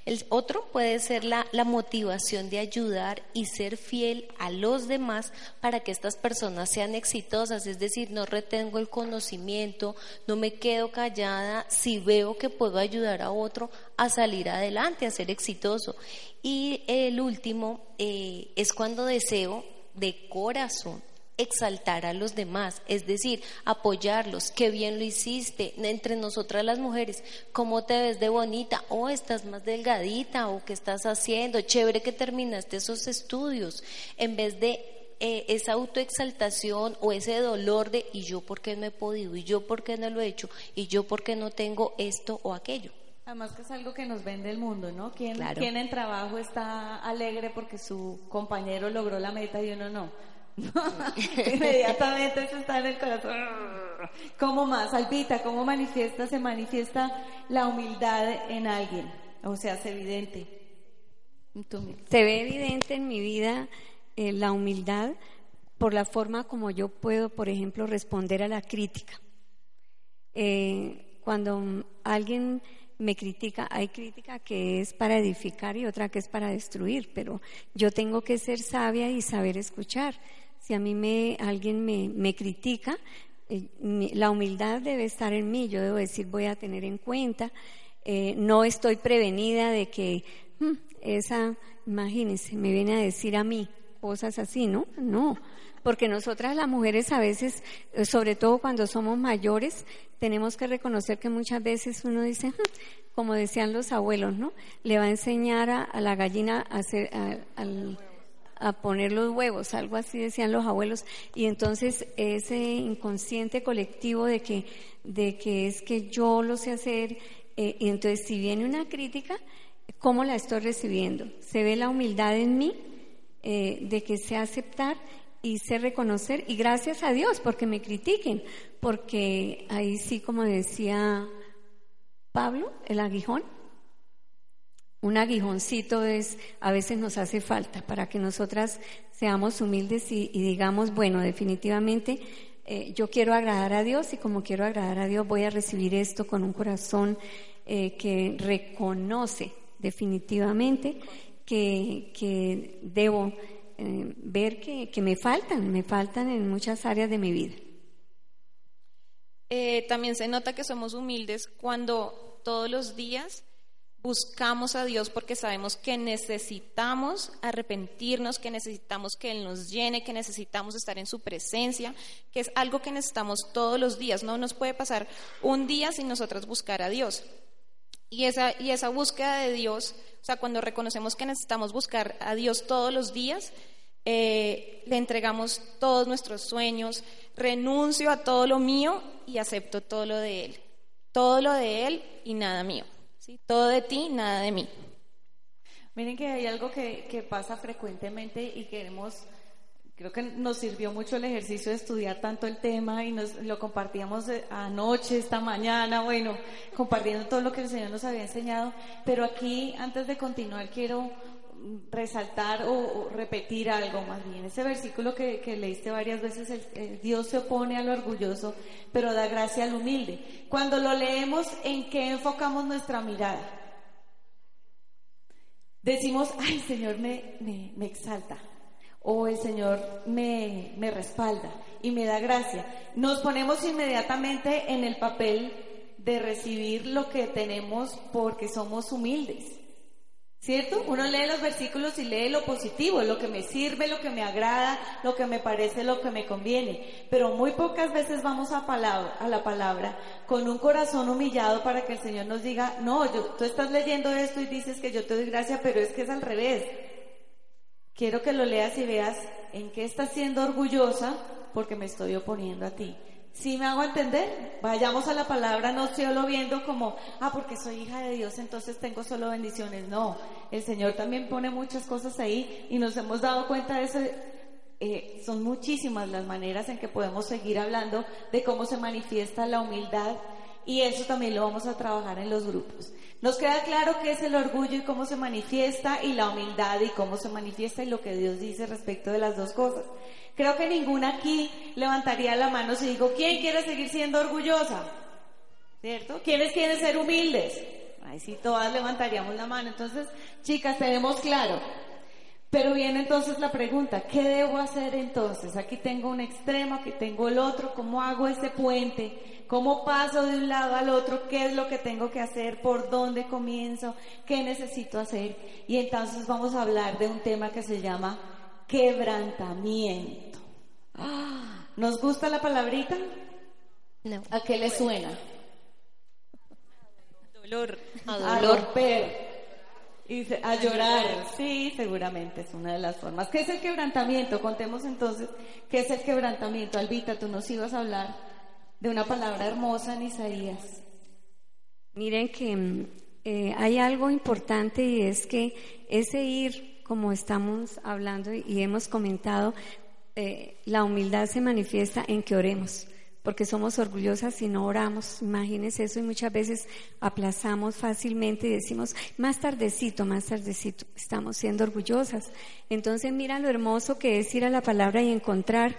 El otro puede ser la, motivación de ayudar y ser fiel a los demás para que estas personas sean exitosas, es decir, no retengo el conocimiento, no me quedo callada si veo que puedo ayudar a otro a salir adelante, a ser exitoso. Y el último eh, es cuando deseo de corazón exaltar a los demás, es decir, apoyarlos, qué bien lo hiciste, entre nosotras las mujeres, cómo te ves de bonita, o estás más delgadita, o qué estás haciendo, chévere que terminaste esos estudios, en vez de eh, esa autoexaltación o ese dolor de y yo por qué no he podido, y yo por qué no lo he hecho, y yo por qué no tengo esto o aquello. Además que es algo que nos vende el mundo, ¿no? ¿Quién, ¿quién en trabajo está alegre porque su compañero logró la meta y uno no? Inmediatamente eso está en el corazón. ¿Cómo más? Albita, ¿cómo manifiesta, se manifiesta la humildad en alguien? O sea, es evidente. Se ve evidente en mi vida eh, la humildad por la forma como yo puedo, por ejemplo, responder a la crítica. Eh, cuando alguien me critica, hay crítica que es para edificar y otra que es para destruir, pero yo tengo que ser sabia y saber escuchar. Si a mí me, alguien me, me critica, eh, la humildad debe estar en mí. Yo debo decir, voy a tener en cuenta. Eh, no estoy prevenida de que hmm, esa, imagínense, me viene a decir a mí cosas así, ¿no? No, porque nosotras las mujeres a veces, eh, sobre todo cuando somos mayores, tenemos que reconocer que muchas veces uno dice, hmm", como decían los abuelos, ¿no? Le va a enseñar a, la gallina a hacer, al a poner los huevos, algo así decían los abuelos, y entonces ese inconsciente colectivo de que, de que es que yo lo sé hacer, eh, y entonces si viene una crítica, ¿cómo la estoy recibiendo? ¿Se ve la humildad en mí eh, de que sé aceptar? y sé reconocer y gracias a Dios porque me critiquen, porque ahí sí como decía Pablo, el aguijón, un aguijoncito es, a veces nos hace falta para que nosotras seamos humildes y, digamos, bueno, definitivamente eh, yo quiero agradar a Dios y como quiero agradar a Dios voy a recibir esto con un corazón eh, que reconoce definitivamente que, debo eh, ver que, me faltan, me faltan en muchas áreas de mi vida. también se nota que somos humildes cuando todos los días buscamos a Dios porque sabemos que necesitamos arrepentirnos, que necesitamos que Él nos llene, que necesitamos estar en su presencia, que es algo que necesitamos todos los días. No nos puede pasar un día sin nosotros buscar a Dios. Y esa, y esa búsqueda de Dios, o sea, cuando reconocemos que necesitamos buscar a Dios todos los días, eh, le entregamos todos nuestros sueños, renuncio a todo lo mío y acepto todo lo de Él. Todo lo de Él y nada mío. Todo de ti, nada de mí. Miren que hay algo que, que pasa frecuentemente y queremos creo que nos sirvió mucho el ejercicio de estudiar tanto el tema y nos lo compartíamos eh, anoche, esta mañana, bueno, compartiendo todo lo que el Señor nos había enseñado. Pero aquí, antes de continuar, quiero resaltar o, repetir algo más bien. Ese versículo que, leíste varias veces, el, Dios se opone a lo orgulloso, pero da gracia al humilde. Cuando lo leemos, ¿en qué enfocamos nuestra mirada? Decimos, ay, Señor me, me, exalta, o el Señor me, me respalda y me da gracia. Nos ponemos inmediatamente en el papel de recibir lo que tenemos porque somos humildes. ¿Cierto? Uno lee los versículos y lee lo positivo, lo que me sirve, lo que me agrada, lo que me parece, lo que me conviene. Pero muy pocas veces vamos a, palabra, a la palabra con un corazón humillado para que el Señor nos diga, no, yo, tú estás leyendo esto y dices que yo te doy gracia, pero es que es al revés. Quiero que lo leas y veas en qué estás siendo orgullosa porque me estoy oponiendo a ti. Si me hago entender, vayamos a la palabra, no solo viendo como, ah, porque soy hija de Dios, entonces tengo solo bendiciones. No, el Señor también pone muchas cosas ahí y nos hemos dado cuenta de eso. Eh, son muchísimas las maneras en que podemos seguir hablando de cómo se manifiesta la humildad y eso también lo vamos a trabajar en los grupos. Nos queda claro qué es el orgullo y cómo se manifiesta y la humildad y cómo se manifiesta y lo que Dios dice respecto de las dos cosas. Creo que ninguna aquí levantaría la mano si digo, ¿quién quiere seguir siendo orgullosa? ¿Cierto? ¿Quiénes quieren ser humildes? Ahí sí, todas levantaríamos la mano. Entonces, chicas, tenemos claro. Pero viene entonces la pregunta, ¿qué debo hacer entonces? Aquí tengo un extremo, aquí tengo el otro, ¿cómo hago ese puente? ¿Cómo paso de un lado al otro? ¿Qué es lo que tengo que hacer? ¿Por dónde comienzo? ¿Qué necesito hacer? Y entonces vamos a hablar de un tema que se llama quebrantamiento. ¿Nos gusta la palabrita? No. ¿A qué le suena? Dolor. A dolor. A a llorar. Sí, seguramente es una de las formas. ¿Qué es el quebrantamiento? Contemos entonces qué es el quebrantamiento. Albita, tú nos ibas a hablar de una palabra hermosa en Isaías. Miren que eh, hay algo importante y es que ese ir, como estamos hablando y hemos comentado, eh, la humildad se manifiesta en que oremos, porque somos orgullosas y no oramos. Imagínense eso y muchas veces aplazamos fácilmente y decimos, más tardecito, más tardecito, estamos siendo orgullosas. Entonces mira lo hermoso que es ir a la palabra y encontrar.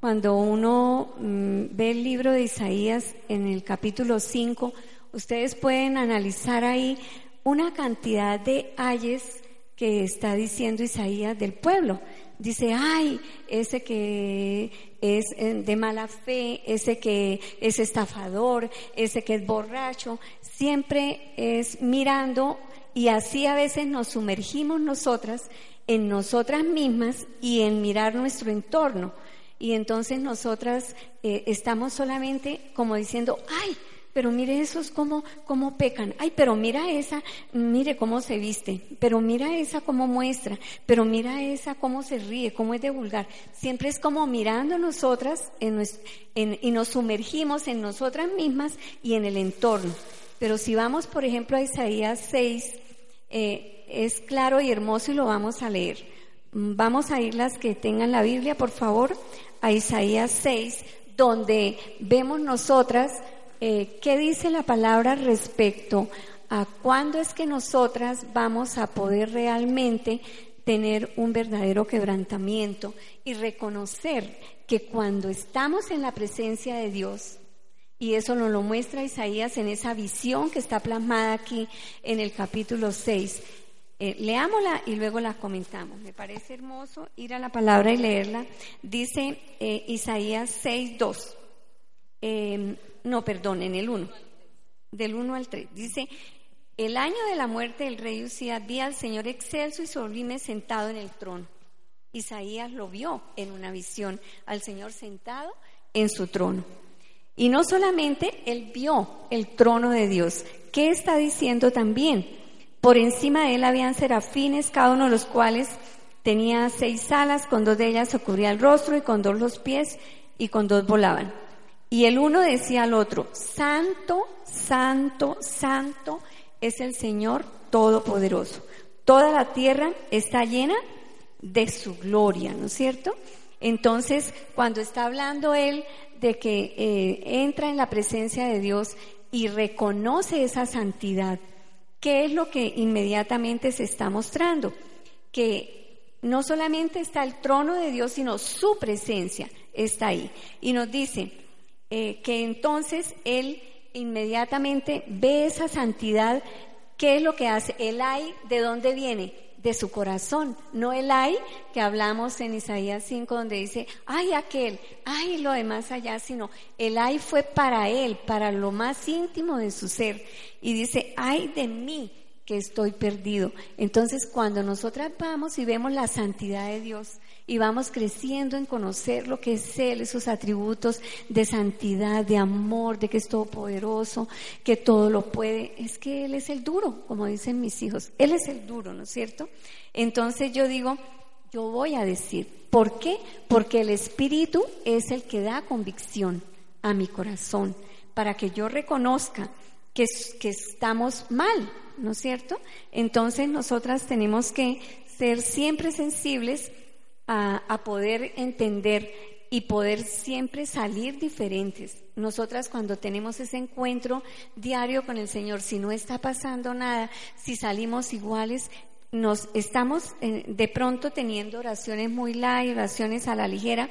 Cuando uno mm, ve el libro de Isaías en el capítulo 5, ustedes pueden analizar ahí una cantidad de ayes que está diciendo Isaías del pueblo dice, ay, ese que es eh, de mala fe, ese que es estafador, ese que es borracho, siempre es mirando y así a veces nos sumergimos nosotras en nosotras mismas y en mirar nuestro entorno. Y entonces nosotras eh, estamos solamente como diciendo, ay, pero mire esos cómo, cómo pecan. Ay, pero mira esa, mire cómo se viste. Pero mira esa cómo muestra. Pero mira esa cómo se ríe, cómo es de vulgar. Siempre es como mirando nosotras y nos sumergimos en nosotras mismas y en el entorno. Pero si vamos, por ejemplo, a Isaías 6, eh, es claro y hermoso y lo vamos a leer. vamos a ir las que tengan la Biblia, por favor, a Isaías 6, donde vemos nosotras eh, qué dice la palabra respecto a cuándo es que nosotras vamos a poder realmente tener un verdadero quebrantamiento y reconocer que cuando estamos en la presencia de Dios, y eso nos lo muestra Isaías en esa visión que está plasmada aquí en el capítulo 6. Eh, leámosla y luego la comentamos. Me parece hermoso ir a la palabra y leerla. Dice eh, Isaías 6, 2. Em, no, perdón, en el 1. Del 1 al 3. Dice, el año de la muerte del rey Usías vi al Señor excelso y sublime sentado en el trono. Isaías lo vio en una visión, al Señor sentado en su trono. Y no solamente él vio el trono de Dios, ¿qué está diciendo también? Por encima de él habían serafines, cada uno de los cuales tenía seis alas, con dos de ellas se cubría el rostro y con dos los pies y con dos volaban. Y el uno decía al otro, Santo, Santo, Santo es el Señor Todopoderoso. Toda la tierra está llena de su gloria, ¿no es cierto? Entonces, cuando está hablando él de que eh, entra en la presencia de Dios y reconoce esa santidad, ¿qué es lo que inmediatamente se está mostrando? Que no solamente está el trono de Dios, sino su presencia está ahí. Y nos dice eh, que entonces Él inmediatamente ve esa santidad. ¿Qué es lo que hace? El ay, ¿de dónde viene? de su corazón, no el ay que hablamos en Isaías 5 donde dice, ay aquel, ay lo demás allá, sino el ay fue para él, para lo más íntimo de su ser. Y dice, ay de mí que estoy perdido. Entonces cuando nosotras vamos y vemos la santidad de Dios, y vamos creciendo en conocer lo que es Él, esos atributos de santidad, de amor, de que es todopoderoso, que todo lo puede. Es que Él es el duro, como dicen mis hijos. Él es el duro, ¿no es cierto? Entonces yo digo, yo voy a decir, ¿por qué? Porque el Espíritu es el que da convicción a mi corazón, para que yo reconozca que, que estamos mal, ¿no es cierto? Entonces nosotras tenemos que ser siempre sensibles a, poder entender y poder siempre salir diferentes. Nosotras cuando tenemos ese encuentro diario con el Señor, si no está pasando nada, si salimos iguales, nos estamos eh, de pronto teniendo oraciones muy light, oraciones a la ligera,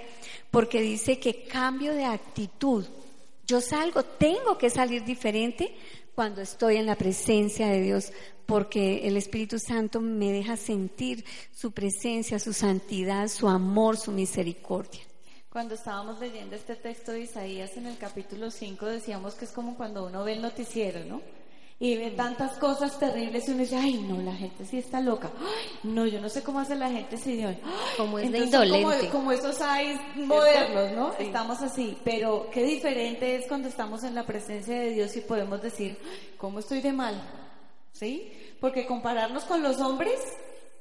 porque dice que cambio de actitud. Yo salgo, tengo que salir diferente cuando estoy en la presencia de Dios, porque el Espíritu Santo me deja sentir su presencia, su santidad, su amor, su misericordia. Cuando estábamos leyendo este texto de Isaías en el capítulo 5 decíamos que es como cuando uno ve el noticiero, ¿no? Y ve tantas cosas terribles y uno dice, ay, no, la gente sí está loca. no, yo no sé cómo hace la gente si Dios. Como es de indolente. Como, esos hay modernos, ¿no? Estamos así. Pero qué diferente es cuando estamos en la presencia de Dios y podemos decir, ¿cómo estoy de mal? ¿sí? Porque compararnos con los hombres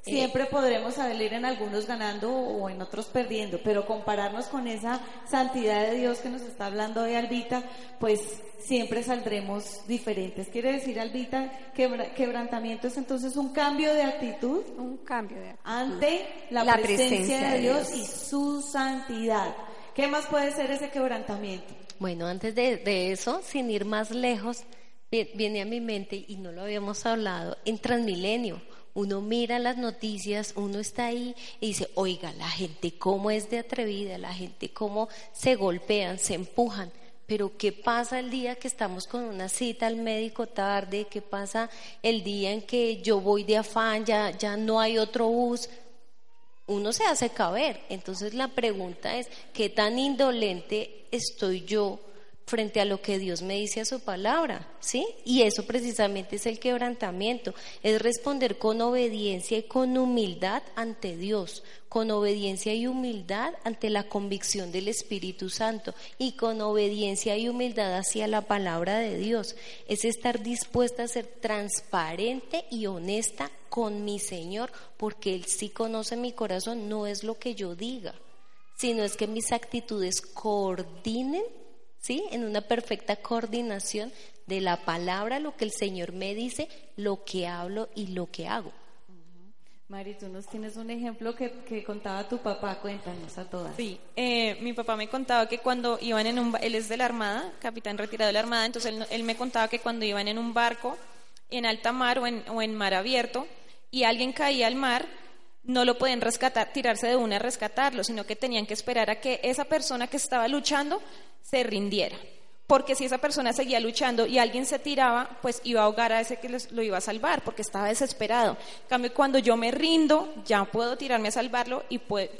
siempre podremos salir en algunos ganando o en otros perdiendo, pero compararnos con esa santidad de Dios que nos está hablando hoy Albita, pues siempre saldremos diferentes. Quiere decir, Albita, quebrantamiento es entonces un cambio de actitud. Un cambio de actitud. Ante la, presencia, de Dios, y su santidad. ¿Qué más puede ser ese quebrantamiento? Bueno, antes de, de eso, sin ir más lejos, viene a mi mente, y no lo habíamos hablado, en Transmilenio. Uno mira las noticias, uno está ahí y dice, oiga, la gente cómo es de atrevida, la gente cómo se golpean, se empujan. Pero ¿qué pasa el día que estamos con una cita al médico tarde? ¿Qué pasa el día en que yo voy de afán, ya, ya no hay otro bus? Uno se hace caber. Entonces la pregunta es, ¿qué tan indolente estoy yo frente a lo que Dios me dice a su palabra, ¿sí? Y eso precisamente es el quebrantamiento, es responder con obediencia y con humildad ante Dios, con obediencia y humildad ante la convicción del Espíritu Santo y con obediencia y humildad hacia la palabra de Dios. Es estar dispuesta a ser transparente y honesta con mi Señor, porque Él sí conoce mi corazón, no es lo que yo diga, sino es que mis actitudes coordinen ¿sí? En una perfecta coordinación de la palabra, lo que el Señor me dice, lo que hablo y lo que hago. Mari, tú nos tienes un ejemplo que, contaba tu papá, cuéntanos a todas. Sí, eh, mi papá me contaba que cuando iban en un, él es de la Armada, capitán retirado de la Armada, entonces él, me contaba que cuando iban en un barco en alta mar o en, o en mar abierto y alguien caía al mar, no lo pueden rescatar, tirarse de una a rescatarlo, sino que tenían que esperar a que esa persona que estaba luchando se rindiera porque si esa persona seguía luchando y alguien se tiraba, pues iba a ahogar a ese que lo iba a salvar, porque estaba desesperado. En cambio, cuando yo me rindo, ya puedo tirarme a salvarlo y pues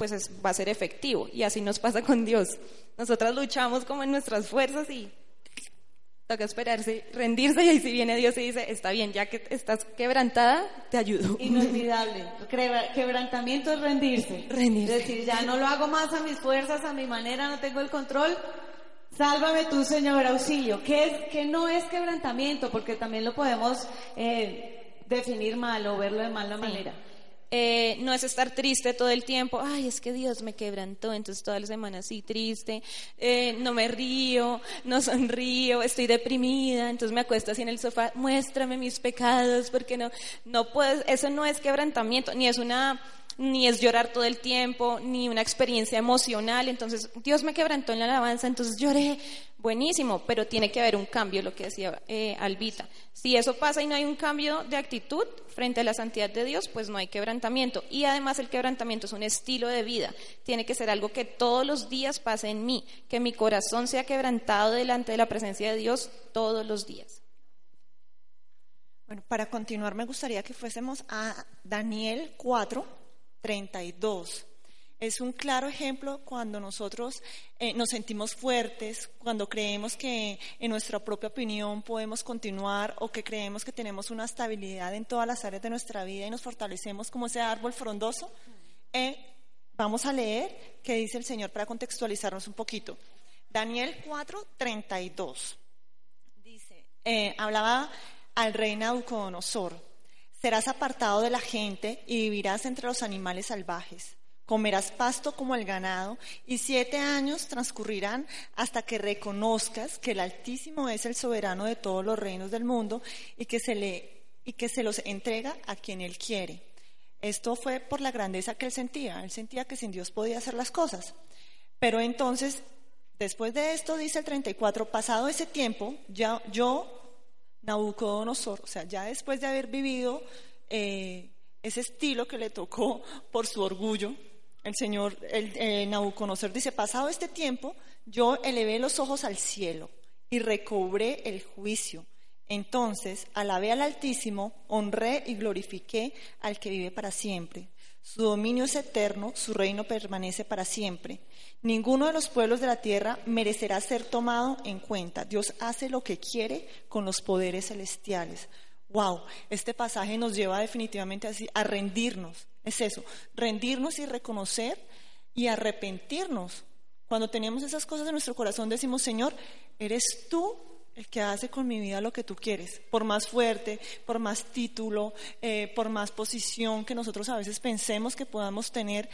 va a ser efectivo. Y así nos pasa con Dios. Nosotras luchamos como en nuestras fuerzas y toca esperarse, rendirse y ahí si viene Dios y dice, está bien, ya que estás quebrantada, te ayudo. Inolvidable. Quebrantamiento es rendirse. Rendirse. Es decir, ya no lo hago más a mis fuerzas, a mi manera, no tengo el control, Sálvame tú, Señor, auxilio. ¿Qué, es, qué no es quebrantamiento? Porque también lo podemos eh, definir mal o verlo de mala manera. Eh, no es estar triste todo el tiempo, ay, es que Dios me quebrantó, entonces todas las semanas sí triste, eh, no me río, no sonrío, estoy deprimida, entonces me acuesto así en el sofá, muéstrame mis pecados, porque no, no puedes, eso no es quebrantamiento, ni es una ni es llorar todo el tiempo, ni una experiencia emocional. Entonces, Dios me quebrantó en la alabanza, entonces lloré, buenísimo, pero tiene que haber un cambio, lo que decía eh, Albita. Si eso pasa y no hay un cambio de actitud frente a la santidad de Dios, pues no hay quebrantamiento. Y además el quebrantamiento es un estilo de vida, tiene que ser algo que todos los días pase en mí, que mi corazón sea quebrantado delante de la presencia de Dios todos los días. Bueno, para continuar me gustaría que fuésemos a Daniel 4, 32. Es un claro ejemplo cuando nosotros eh, nos sentimos fuertes, cuando creemos que en nuestra propia opinión podemos continuar o que creemos que tenemos una estabilidad en todas las áreas de nuestra vida y nos fortalecemos como ese árbol frondoso. Eh, vamos a leer qué dice el Señor para contextualizarnos un poquito. Daniel 4, 32. Dice, eh, hablaba al rey Nabucodonosor Serás apartado de la gente y vivirás entre los animales salvajes. Comerás pasto como el ganado y siete años transcurrirán hasta que reconozcas que el Altísimo es el soberano de todos los reinos del mundo y que se, le, y que se los entrega a quien Él quiere. Esto fue por la grandeza que Él sentía. Él sentía que sin Dios podía hacer las cosas. Pero entonces, después de esto, dice el 34, pasado ese tiempo, ya, yo Nabucodonosor, o sea, ya después de haber vivido eh, ese estilo que le tocó por su orgullo, el Señor, el, eh, Nabucodonosor dice, pasado este tiempo, yo elevé los ojos al cielo y recobré el juicio. Entonces, alabé al Altísimo, honré y glorifiqué al que vive para siempre. Su dominio es eterno, su reino permanece para siempre. Ninguno de los pueblos de la tierra merecerá ser tomado en cuenta. Dios hace lo que quiere con los poderes celestiales. Wow, este pasaje nos lleva definitivamente a rendirnos. Es eso, rendirnos y reconocer y arrepentirnos. Cuando tenemos esas cosas en nuestro corazón decimos, Señor, eres tú el que hace con mi vida lo que tú quieres, por más fuerte, por más título, eh, por más posición que nosotros a veces pensemos que podamos tener,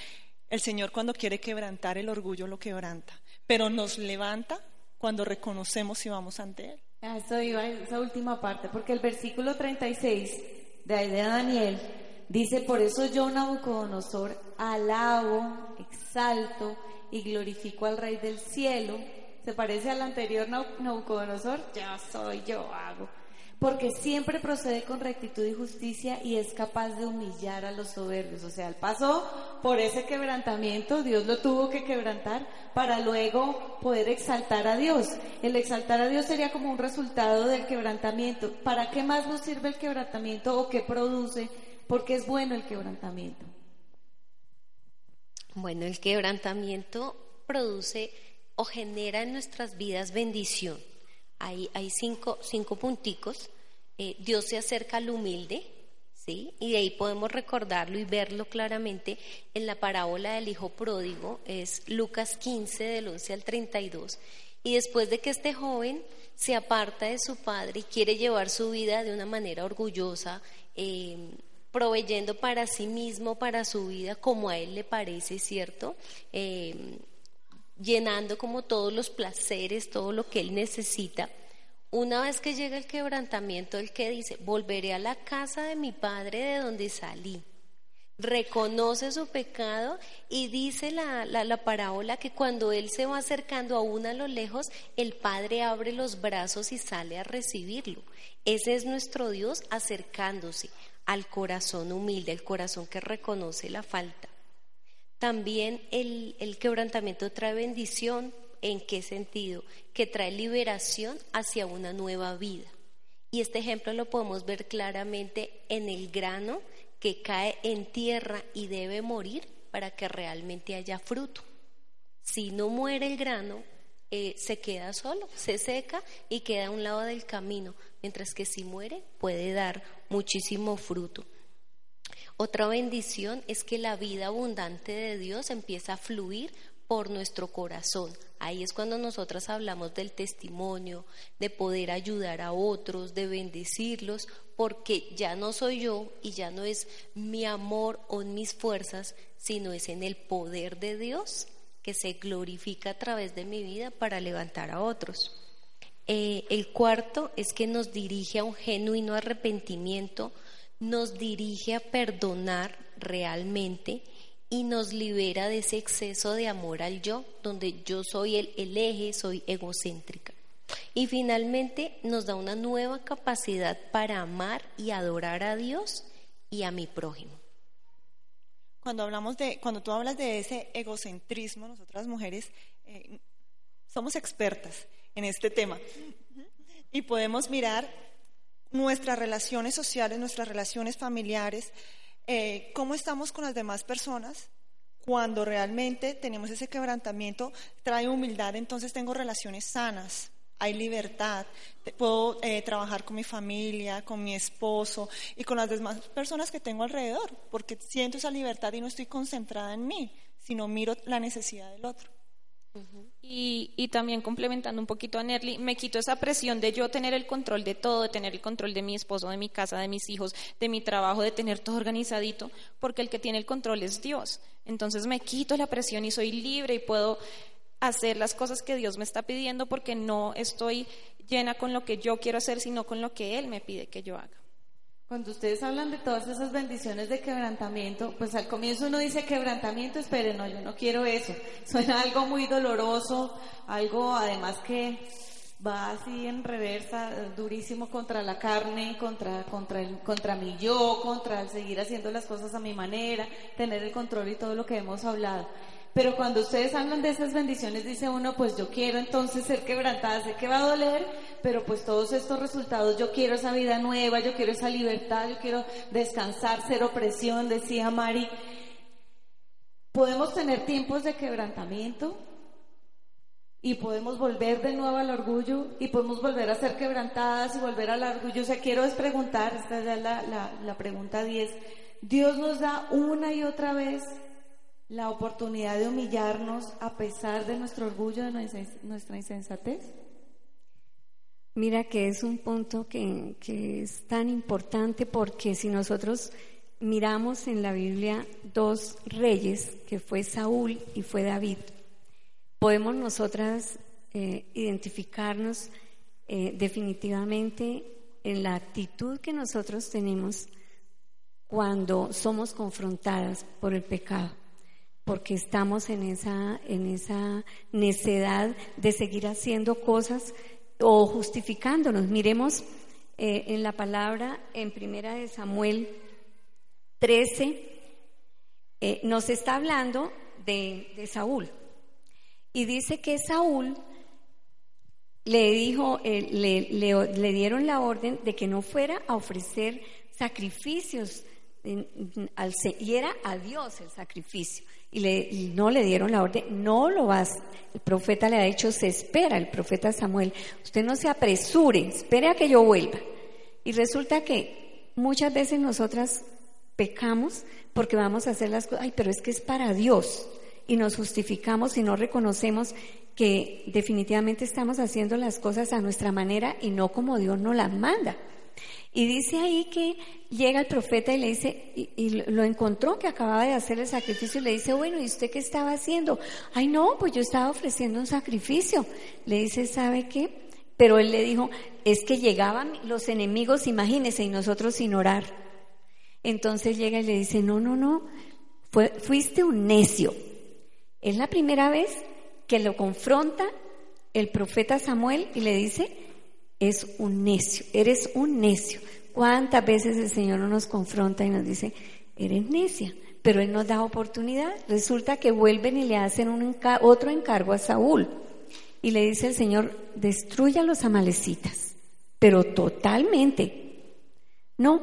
el Señor cuando quiere quebrantar el orgullo lo quebranta, pero nos levanta cuando reconocemos y vamos ante Él. Eso iba esa última parte, porque el versículo 36 de ahí de Daniel dice, por eso yo, Nabucodonosor, alabo, exalto y glorifico al Rey del cielo. ¿Se parece al anterior Nabucodonosor? Ya soy, yo hago porque siempre procede con rectitud y justicia y es capaz de humillar a los soberbios. O sea, él pasó por ese quebrantamiento, Dios lo tuvo que quebrantar para luego poder exaltar a Dios. El exaltar a Dios sería como un resultado del quebrantamiento. ¿Para qué más nos sirve el quebrantamiento o qué produce? Porque es bueno el quebrantamiento. Bueno, el quebrantamiento produce o genera en nuestras vidas bendición. Hay, hay cinco, cinco punticos eh, Dios se acerca al humilde, ¿sí? Y de ahí podemos recordarlo y verlo claramente en la parábola del hijo pródigo, es Lucas 15 del 11 al 32. Y después de que este joven se aparta de su padre y quiere llevar su vida de una manera orgullosa, eh, proveyendo para sí mismo, para su vida, como a él le parece, ¿cierto? Eh, llenando como todos los placeres, todo lo que él necesita. Una vez que llega el quebrantamiento, el que dice, volveré a la casa de mi padre de donde salí. reconoce su pecado y dice la, la, parábola que cuando él se va acercando aún a lo lejos, el Padre abre los brazos y sale a recibirlo. Ese es nuestro Dios acercándose al corazón humilde, el corazón que reconoce la falta. También el, quebrantamiento trae bendición. ¿En qué sentido? Que trae liberación hacia una nueva vida. Y este ejemplo lo podemos ver claramente en el grano que cae en tierra y debe morir para que realmente haya fruto. Si no muere el grano, eh, se queda solo, se seca y queda a un lado del camino, mientras que si muere puede dar muchísimo fruto. Otra bendición es que la vida abundante de Dios empieza a fluir por nuestro corazón. Ahí es cuando nosotras hablamos del testimonio, de poder ayudar a otros, de bendecirlos, porque ya no soy yo y ya no es mi amor o mis fuerzas, sino es en el poder de Dios que se glorifica a través de mi vida para levantar a otros. Eh, el cuarto es que nos dirige a un genuino arrepentimiento, nos dirige a perdonar realmente y nos libera de ese exceso de amor al yo, donde yo soy el, el eje, soy egocéntrica. Y finalmente nos da una nueva capacidad para amar y adorar a Dios y a mi prójimo. Cuando hablamos de, cuando tú hablas de ese egocentrismo, nosotras mujeres eh, somos expertas en este tema y podemos mirar nuestras relaciones sociales, nuestras relaciones familiares, eh, cómo estamos con las demás personas, cuando realmente tenemos ese quebrantamiento, trae humildad, entonces tengo relaciones sanas, hay libertad, puedo eh, trabajar con mi familia, con mi esposo y con las demás personas que tengo alrededor, porque siento esa libertad y no estoy concentrada en mí, sino miro la necesidad del otro. Y, también complementando un poquito a Nerly, me quito esa presión de yo tener el control de todo, de tener el control de mi esposo, de mi casa, de mis hijos, de mi trabajo, de tener todo organizadito, porque el que tiene el control es Dios. Entonces me quito la presión y soy libre y puedo hacer las cosas que Dios me está pidiendo porque no estoy llena con lo que yo quiero hacer, sino con lo que Él me pide que yo haga. Cuando ustedes hablan de todas esas bendiciones de quebrantamiento, pues al comienzo uno dice quebrantamiento, espere, no, yo no quiero eso. Suena algo muy doloroso, algo además que va así en reversa, durísimo contra la carne, contra, contra, el, contra mi yo, contra seguir haciendo las cosas a mi manera, tener el control y todo lo que hemos hablado. Pero cuando ustedes hablan de esas bendiciones, dice uno, pues yo quiero entonces ser quebrantada, sé que va a doler, pero pues todos estos resultados, yo quiero esa vida nueva, yo quiero esa libertad, yo quiero descansar, ser opresión, decía Mari. Podemos tener tiempos de quebrantamiento y podemos volver de nuevo al orgullo y podemos volver a ser quebrantadas y volver al orgullo. O sea, quiero es preguntar, esta es la, la, la pregunta 10, Dios nos da una y otra vez la oportunidad de humillarnos a pesar de nuestro orgullo, de nuestra insensatez? Mira que es un punto que, es tan importante porque si nosotros miramos en la Biblia dos reyes, que fue Saúl y fue David, podemos nosotras eh, identificarnos eh, definitivamente en la actitud que nosotros tenemos cuando somos confrontadas por el pecado porque estamos en esa, en esa necedad de seguir haciendo cosas o justificándonos. Miremos eh, en la palabra en Primera de Samuel 13, eh, nos está hablando de, Saúl. Y dice que Saúl le dijo, eh, le, le, dieron la orden de que no fuera a ofrecer sacrificios al, y era a Dios el sacrificio y, le, no le dieron la orden, no lo vas. El profeta le ha dicho, se espera, el profeta Samuel, usted no se apresure, espere a que yo vuelva. Y resulta que muchas veces nosotras pecamos porque vamos a hacer las cosas, ay, pero es que es para Dios. Y nos justificamos y no reconocemos que definitivamente estamos haciendo las cosas a nuestra manera y no como Dios nos las manda. Y dice ahí que llega el profeta y le dice, y, lo encontró que acababa de hacer el sacrificio y le dice, bueno, ¿y usted qué estaba haciendo? Ay, no, pues yo estaba ofreciendo un sacrificio. Le dice, ¿sabe qué? Pero él le dijo, es que llegaban los enemigos, imagínese, y nosotros sin orar. Entonces llega y le dice, no, no, no, fuiste un necio. Es la primera vez que lo confronta el profeta Samuel y le dice, es un necio, eres un necio. ¿Cuántas veces el Señor nos confronta y nos dice, eres necia? Pero Él nos da oportunidad. Resulta que vuelven y le hacen un otro encargo a Saúl. Y le dice el Señor, destruya a los amalecitas, pero totalmente. No.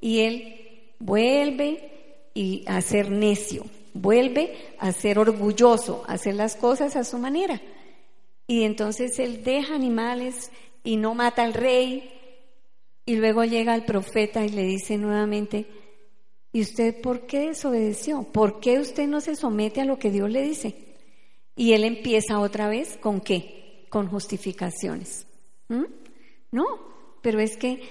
Y Él vuelve a ser necio, vuelve a ser orgulloso, a hacer las cosas a su manera. Y entonces Él deja animales y no mata al rey. Y luego llega el profeta y le dice nuevamente, ¿y usted por qué desobedeció? ¿Por qué usted no se somete a lo que Dios le dice? Y él empieza otra vez con qué? Con justificaciones. ¿Mm? No, pero es que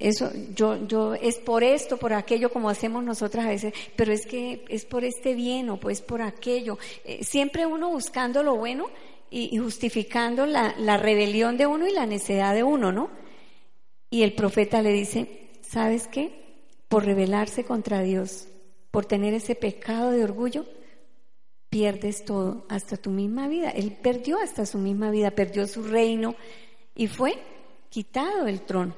eso yo yo es por esto por aquello como hacemos nosotras a veces pero es que es por este bien o pues por aquello eh, siempre uno buscando lo bueno y, justificando la, la, rebelión de uno y la necedad de uno, ¿no? Y el profeta le dice, ¿sabes qué? Por rebelarse contra Dios, por tener ese pecado de orgullo, pierdes todo, hasta tu misma vida. Él perdió hasta su misma vida, perdió su reino y fue quitado el trono.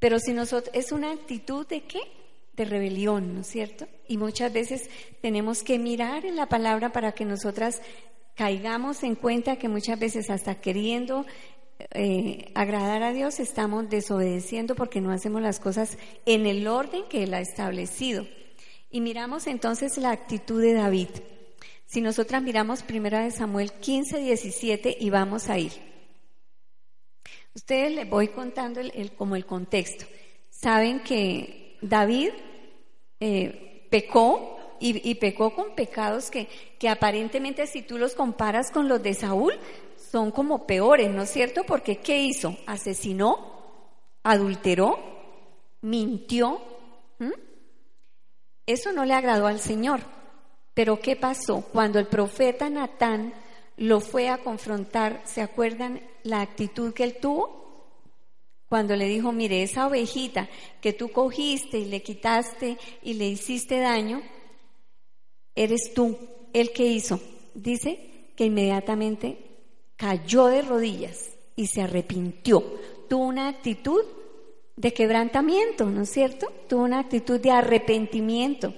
Pero si nosotros, es una actitud de qué? De rebelión, ¿no es cierto? Y muchas veces tenemos que mirar en la palabra para que nosotras caigamos en cuenta que muchas veces hasta queriendo eh, agradar a Dios estamos desobedeciendo porque no hacemos las cosas en el orden que Él ha establecido. Y miramos entonces la actitud de David. Si nosotras miramos primera de Samuel 15, 17 y vamos a ir. Ustedes les voy contando el, como el contexto. Saben que David eh, pecó y, pecó con pecados que, que aparentemente si tú los comparas con los de Saúl, son como peores, ¿no es cierto? Porque ¿qué hizo? Asesinó, adulteró, mintió. Eso no le agradó al Señor. Pero ¿qué pasó? Cuando el profeta Natán lo fue a confrontar, ¿se acuerdan la actitud que él tuvo? Cuando le dijo, mire, esa ovejita que tú cogiste y le quitaste y le hiciste daño, eres tú el que hizo. Dice que inmediatamente cayó de rodillas y se arrepintió. Tuvo una actitud de quebrantamiento, ¿no es cierto? Tuvo una actitud de arrepentimiento.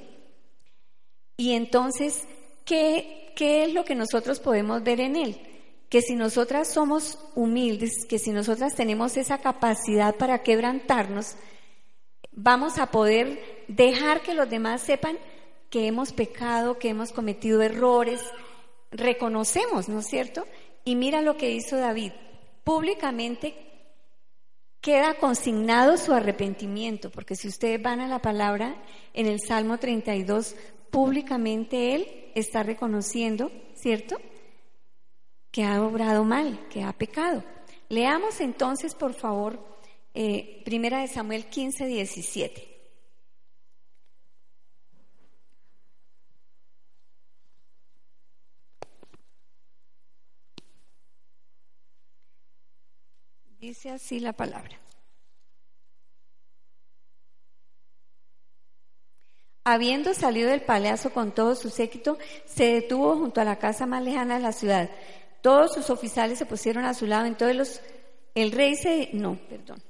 Y entonces, ¿qué, ¿qué es lo que nosotros podemos ver en él? Que si nosotras somos humildes, que si nosotras tenemos esa capacidad para quebrantarnos, vamos a poder dejar que los demás sepan que hemos pecado, que hemos cometido errores, reconocemos, ¿no es cierto? Y mira lo que hizo David. Públicamente queda consignado su arrepentimiento, porque si ustedes van a la palabra en el Salmo 32, públicamente él está reconociendo, ¿cierto? Que ha obrado mal, que ha pecado. Leamos entonces, por favor, eh, Primera de Samuel 15, 17. Dice así la palabra. Habiendo salido del palacio con todo su séquito, se detuvo junto a la casa más lejana de la ciudad. Todos sus oficiales se pusieron a su lado, entonces los, el rey se... No, perdón.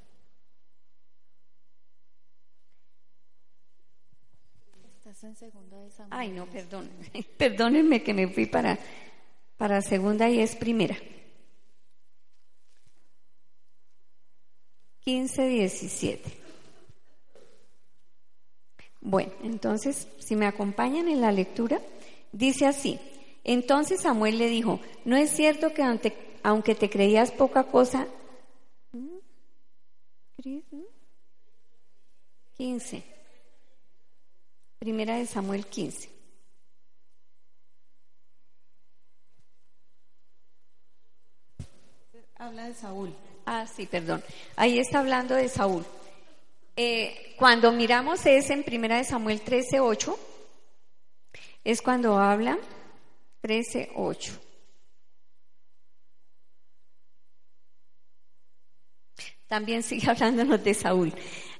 Estás en segunda de Ay, no, perdón. Perdónenme que me fui para, para segunda y es primera. 15, 17. Bueno, entonces, si me acompañan en la lectura, dice así. Entonces Samuel le dijo, no es cierto que aunque, te creías poca cosa, 15. Primera de Samuel 15. Habla de Saúl. Ah, sí, perdón. Ahí está hablando de Saúl. Eh, cuando miramos es en Primera de Samuel 13:8, es cuando habla 13:8. También sigue hablándonos de Saúl.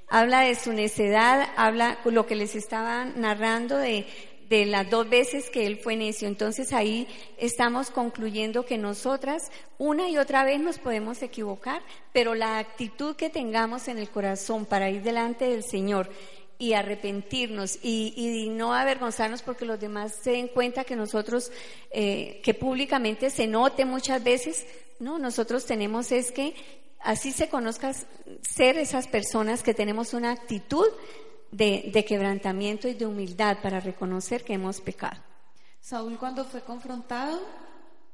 habla de su necedad, habla lo que les estaba narrando de, de las dos veces que él fue necio. Entonces ahí estamos concluyendo que nosotras una y otra vez nos podemos equivocar, pero la actitud que tengamos en el corazón para ir delante del Señor y arrepentirnos y, no avergonzarnos porque los demás se den cuenta que nosotros, eh, que públicamente se note muchas veces, no, nosotros tenemos es que así se conozca ser esas personas que tenemos una actitud de, de quebrantamiento y de humildad para reconocer que hemos pecado. Saúl cuando fue confrontado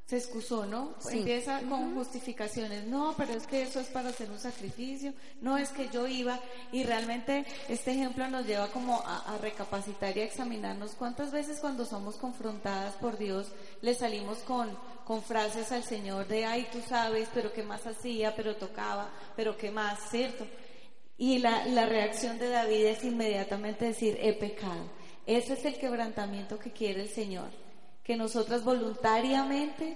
se excusó, ¿no? Empieza con justificaciones. No, pero es que eso es para hacer un sacrificio. No es que yo iba. Y realmente este ejemplo nos lleva como a, recapacitar y a examinarnos cuántas veces cuando somos confrontadas por Dios le salimos con, con frases al Señor de, ay, tú sabes, pero qué más hacía, pero tocaba, pero qué más, ¿cierto? Y la, la reacción de David es inmediatamente decir, he pecado. Ese es el quebrantamiento que quiere el Señor que nosotras voluntariamente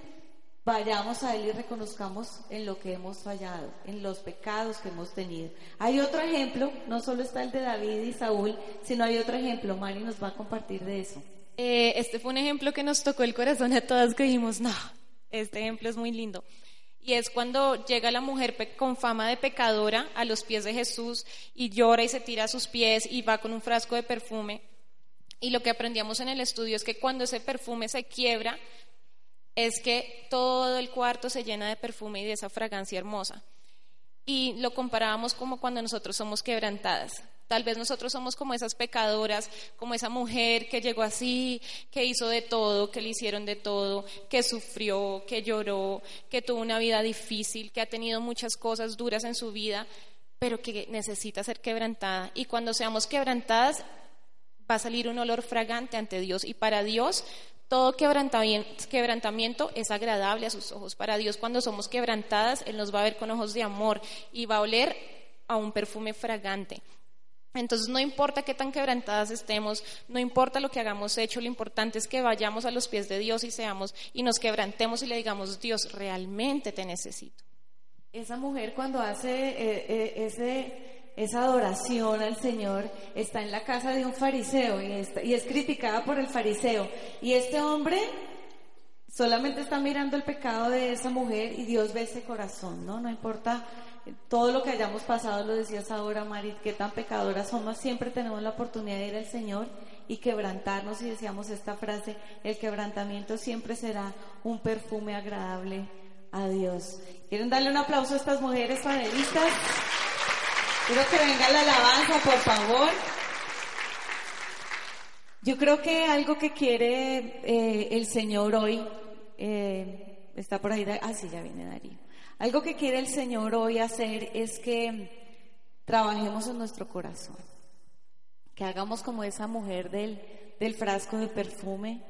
vayamos a Él y reconozcamos en lo que hemos fallado, en los pecados que hemos tenido. Hay otro ejemplo, no solo está el de David y Saúl, sino hay otro ejemplo. Mari nos va a compartir de eso. Eh, este fue un ejemplo que nos tocó el corazón a todas que dijimos, no, este ejemplo es muy lindo. Y es cuando llega la mujer con fama de pecadora a los pies de Jesús y llora y se tira a sus pies y va con un frasco de perfume. Y lo que aprendíamos en el estudio es que cuando ese perfume se quiebra, es que todo el cuarto se llena de perfume y de esa fragancia hermosa. Y lo comparábamos como cuando nosotros somos quebrantadas. Tal vez nosotros somos como esas pecadoras, como esa mujer que llegó así, que hizo de todo, que le hicieron de todo, que sufrió, que lloró, que tuvo una vida difícil, que ha tenido muchas cosas duras en su vida, pero que necesita ser quebrantada. Y cuando seamos quebrantadas, va a salir un olor fragante ante Dios y para Dios todo quebrantamiento, es agradable a sus ojos. Para Dios cuando somos quebrantadas, Él nos va a ver con ojos de amor y va a oler a un perfume fragante. Entonces no importa qué tan quebrantadas estemos, no importa lo que hagamos hecho, lo importante es que vayamos a los pies de Dios y seamos y nos quebrantemos y le digamos, Dios, realmente te necesito. Esa mujer cuando hace eh, eh, esa adoración al Señor está en la casa de un fariseo y, y es criticada por el fariseo. Y este hombre solamente está mirando el pecado de esa mujer y Dios ve ese corazón, ¿no? No importa todo lo que hayamos pasado, lo decías ahora, Marit, qué tan pecadoras somos, siempre tenemos la oportunidad de ir al Señor y quebrantarnos y decíamos esta frase, el quebrantamiento siempre será un perfume agradable a Dios. ¿Quieren darle un aplauso a estas mujeres panelistas? Quiero que venga la alabanza, por favor. Yo creo que algo que quiere eh, el Señor hoy, eh, está por ahí, ah, sí, ya viene Darío. Algo que quiere el Señor hoy hacer es que trabajemos en nuestro corazón, que hagamos como esa mujer del, del frasco de perfume.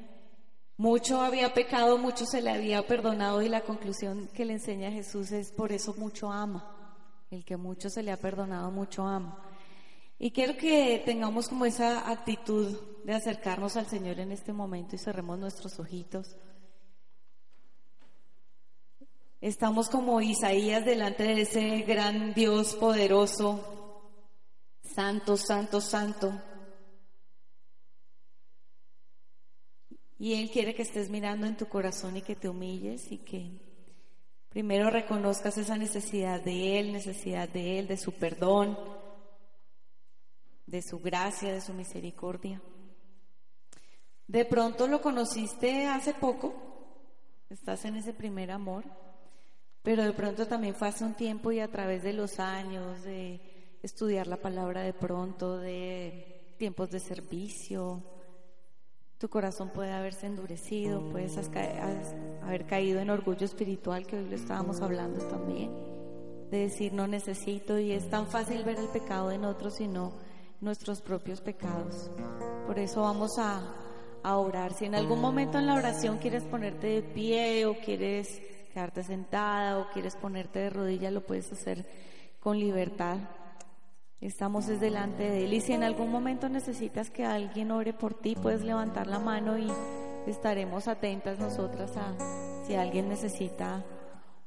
Mucho había pecado, mucho se le había perdonado y la conclusión que le enseña Jesús es por eso mucho ama. El que mucho se le ha perdonado, mucho ama. Y quiero que tengamos como esa actitud de acercarnos al Señor en este momento y cerremos nuestros ojitos. Estamos como Isaías delante de ese gran Dios poderoso, santo, santo, santo. Y Él quiere que estés mirando en tu corazón y que te humilles y que Primero reconozcas esa necesidad de Él, necesidad de Él, de su perdón, de su gracia, de su misericordia. De pronto lo conociste hace poco, estás en ese primer amor, pero de pronto también fue hace un tiempo y a través de los años, de estudiar la palabra de pronto, de tiempos de servicio, tu corazón puede haberse endurecido, puedes haber caído en orgullo espiritual, que hoy lo estábamos hablando también, de decir no necesito y es tan fácil ver el pecado en otros y no nuestros propios pecados. Por eso vamos a, a orar. Si en algún momento en la oración quieres ponerte de pie o quieres quedarte sentada o quieres ponerte de rodillas, lo puedes hacer con libertad. Estamos es delante de Él y si en algún momento necesitas que alguien ore por ti, puedes levantar la mano y estaremos atentas nosotras a si alguien necesita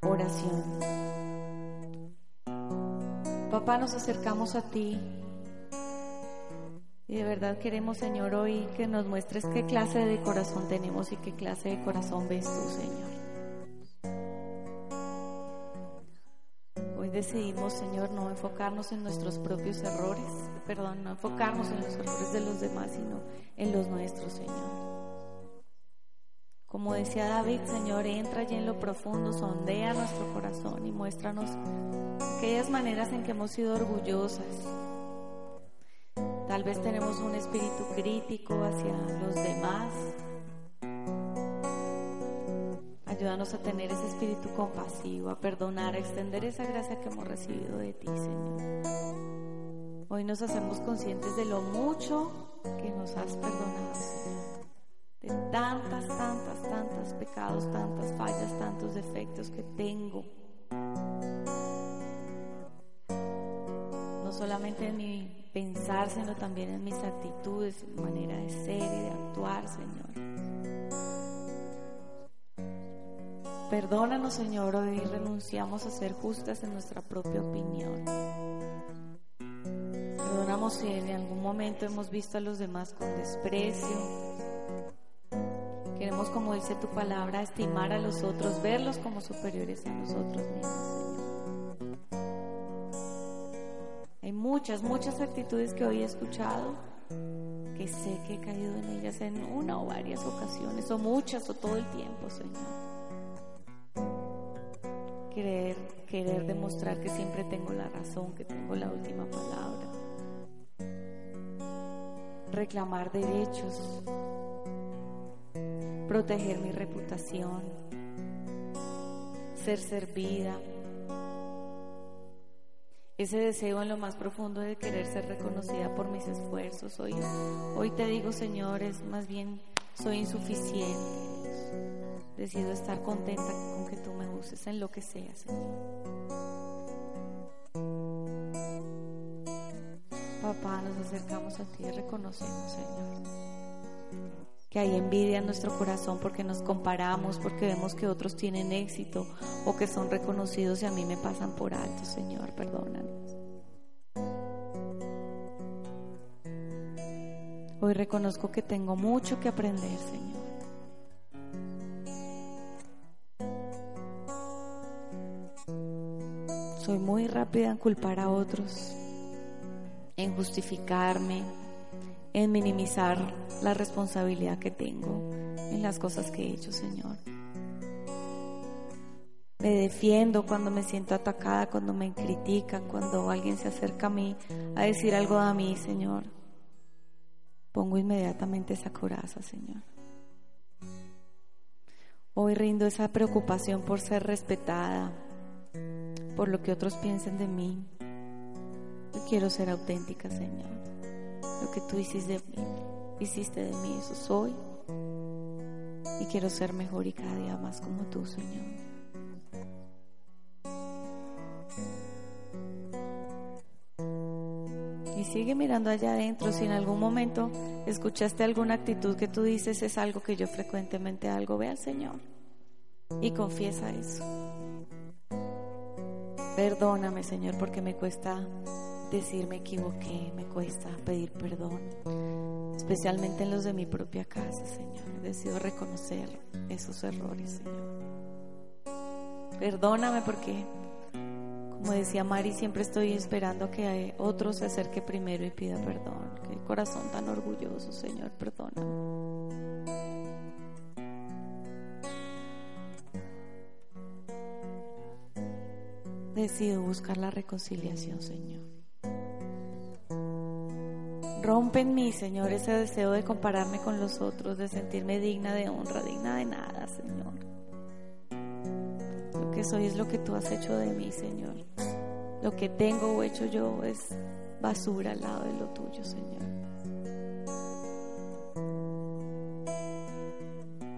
oración. Papá, nos acercamos a ti Y de verdad queremos, Señor, hoy que nos muestres qué clase de corazón tenemos y qué clase de corazón ves tú, Señor. Decidimos, Señor, no enfocarnos en nuestros propios errores, perdón, no enfocarnos en los errores de los demás, sino en los nuestros, Señor. Como decía David, Señor, entra allí en lo profundo, sondea nuestro corazón y muéstranos aquellas maneras en que hemos sido orgullosas, Tal vez tenemos un espíritu crítico hacia los demás. Ayúdanos a tener ese espíritu compasivo, a perdonar, a extender esa gracia que hemos recibido de ti, Señor. Hoy nos hacemos conscientes de lo mucho que nos has perdonado, Señor. De tantas, tantas, tantas pecados, tantas fallas, tantos defectos que tengo. No solamente en mi pensar, sino también en mis actitudes, mi manera de ser y de actuar, Señor. Perdónanos, Señor, hoy renunciamos a ser justas en nuestra propia opinión. Perdónanos si en algún momento hemos visto a los demás con desprecio. Queremos, como dice tu palabra, estimar a los otros, verlos como superiores a nosotros mismos. muchas, muchas actitudes que hoy he escuchado, que sé que he caído en ellas en una o varias ocasiones, o muchas, o todo el tiempo, Señor. Querer, querer demostrar que siempre tengo la razón, que tengo la última palabra. Reclamar derechos, proteger mi reputación, ser servida, ese deseo en lo más profundo de querer ser reconocida por mis esfuerzos. Hoy, hoy te digo, Señor, es más bien soy insuficiente. Decido estar contenta con que tú me en lo que sea, Señor. Papá, nos acercamos a ti y reconocemos, Señor que hay envidia en nuestro corazón porque nos comparamos, porque vemos que otros tienen éxito o que son reconocidos y a mí me pasan por alto, Señor, perdónanos. Hoy reconozco que tengo mucho que aprender, Señor. Soy muy rápida en culpar a otros, en justificarme, en minimizar la responsabilidad que tengo en las cosas que he hecho, Señor. Me defiendo cuando me siento atacada, cuando me critican, cuando alguien se acerca a mí a decir algo a mí, Señor. Pongo inmediatamente esa coraza, Señor. Hoy rindo esa preocupación por ser respetada, por lo que otros piensen de mí. Yo quiero ser auténtica, Señor. Lo que tú hiciste de mí, hiciste de mí, eso soy. Y quiero ser mejor y cada día más como tú, Señor. Y sigue mirando allá adentro. Si en algún momento escuchaste alguna actitud que tú dices es algo que yo frecuentemente hago, ve al Señor y confiesa eso. Perdóname, Señor, porque me cuesta decir me equivoqué, me cuesta pedir perdón, especialmente en los de mi propia casa, Señor. Decido reconocer esos errores, Señor. Perdóname porque, como decía Mari, siempre estoy esperando que otro se acerque primero y pida perdón. Qué corazón tan orgulloso, Señor, perdóname. Decido buscar la reconciliación, Señor. Rompe en mí, Señor, ese deseo de compararme con los otros, de sentirme digna de honra, digna de nada, Señor. Lo que soy es lo que tú has hecho de mí, Señor. Lo que tengo o hecho yo es basura al lado de lo tuyo, Señor.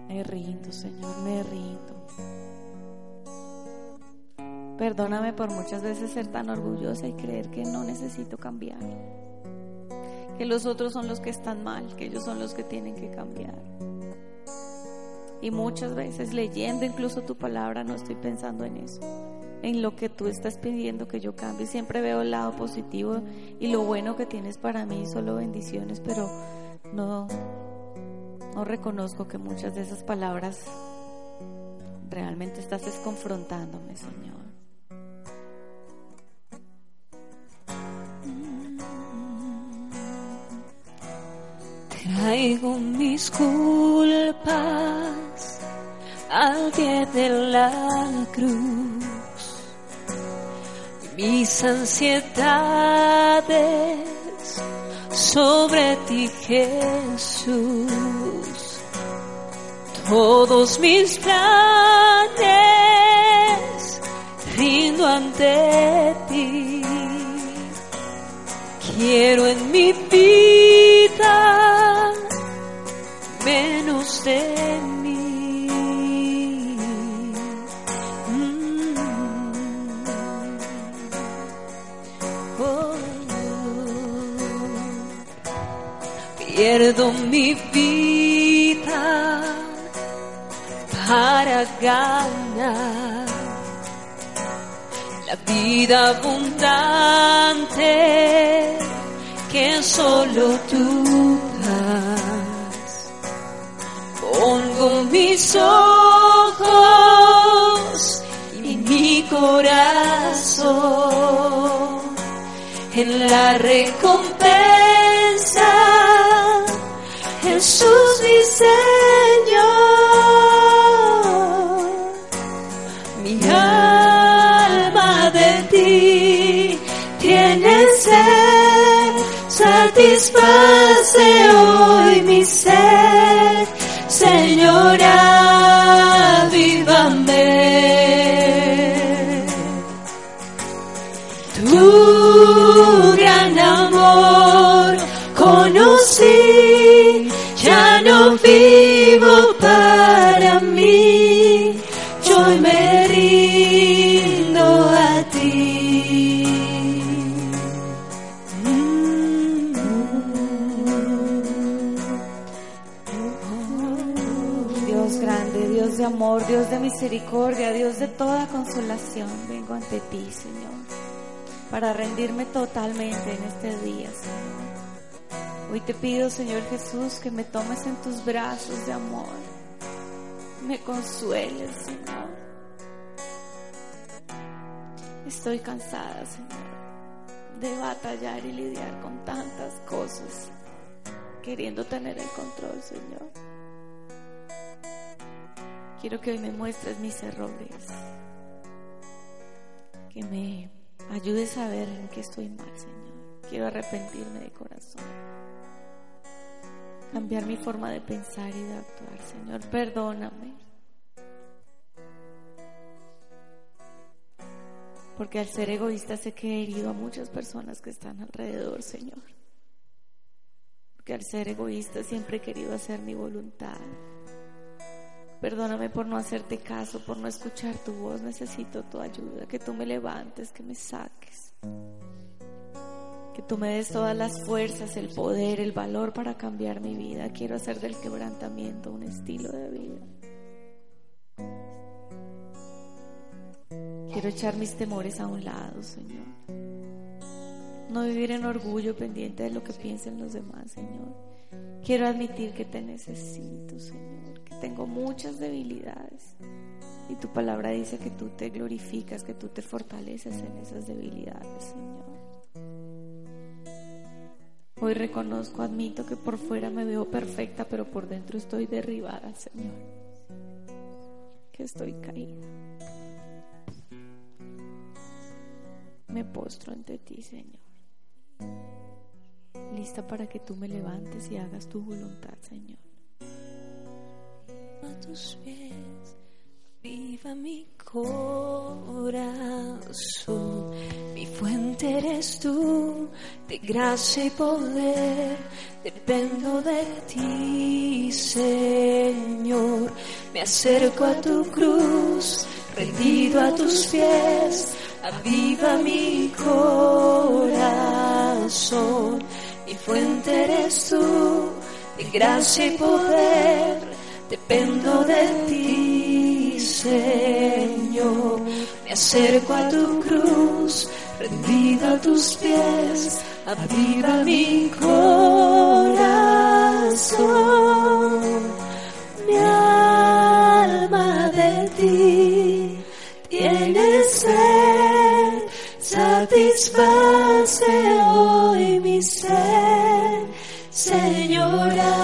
Me rindo, Señor, me rindo. Perdóname por muchas veces ser tan orgullosa y creer que no necesito cambiar que los otros son los que están mal, que ellos son los que tienen que cambiar. Y muchas veces leyendo incluso tu palabra no estoy pensando en eso. en lo que tú estás pidiendo que yo cambie. Siempre veo el lado positivo y lo bueno que tienes para mí, solo bendiciones, pero no, no reconozco que muchas de esas palabras realmente estás desconfrontándome, Señor. Traigo mis culpas al pie de la cruz, mis ansiedades sobre ti Jesús, todos mis planes rindo ante ti, quiero en mi vida menos de mí. Mm. Oh. Pierdo mi vida para ganar la vida abundante que solo tú das. Pongo mis ojos y mi corazón en la recompensa. Jesús mi Señor, mi alma de ti tiene sed, satisface hoy mi sed, Señor, avívame. De misericordia, Dios de toda consolación, vengo ante ti, Señor, para rendirme totalmente en este día, Señor. Hoy te pido, Señor Jesús, que me tomes en tus brazos de amor, me consueles, Señor. Estoy cansada, Señor, de batallar y lidiar con tantas cosas, queriendo tener el control, Señor. Quiero que hoy me muestres mis errores, que me ayudes a ver en qué estoy mal, Señor. Quiero arrepentirme de corazón, cambiar mi forma de pensar y de actuar, Señor. Perdóname. Porque al ser egoísta sé que he herido a muchas personas que están alrededor, Señor. Porque al ser egoísta siempre he querido hacer mi voluntad. Perdóname por no hacerte caso, por no escuchar tu voz. Necesito tu ayuda, que tú me levantes, que me saques. Que tú me des todas las fuerzas, el poder, el valor para cambiar mi vida. Quiero hacer del quebrantamiento un estilo de vida. Quiero echar mis temores a un lado, Señor. No vivir en orgullo pendiente de lo que piensen los demás, Señor. Quiero admitir que te necesito, Señor, tengo muchas debilidades. Y tu palabra dice que tú te glorificas, que tú te fortaleces en esas debilidades, Señor. Hoy reconozco, admito que por fuera me veo perfecta, pero por dentro estoy derribada, Señor. Que estoy caída. Me postro ante ti, Señor. Lista para que tú me levantes y hagas tu voluntad, Señor. A tus pies, viva mi corazón. Mi fuente eres tú, de gracia y poder. Dependo de ti, Señor. Me acerco a tu cruz, rendido a tus pies. Aviva mi corazón. Mi fuente eres tú, de gracia y poder. Dependo de ti, Señor. Me acerco a tu cruz, rendido a tus pies, aviva mi corazón. Mi alma de ti tiene sed, satisface hoy mi ser, Señora,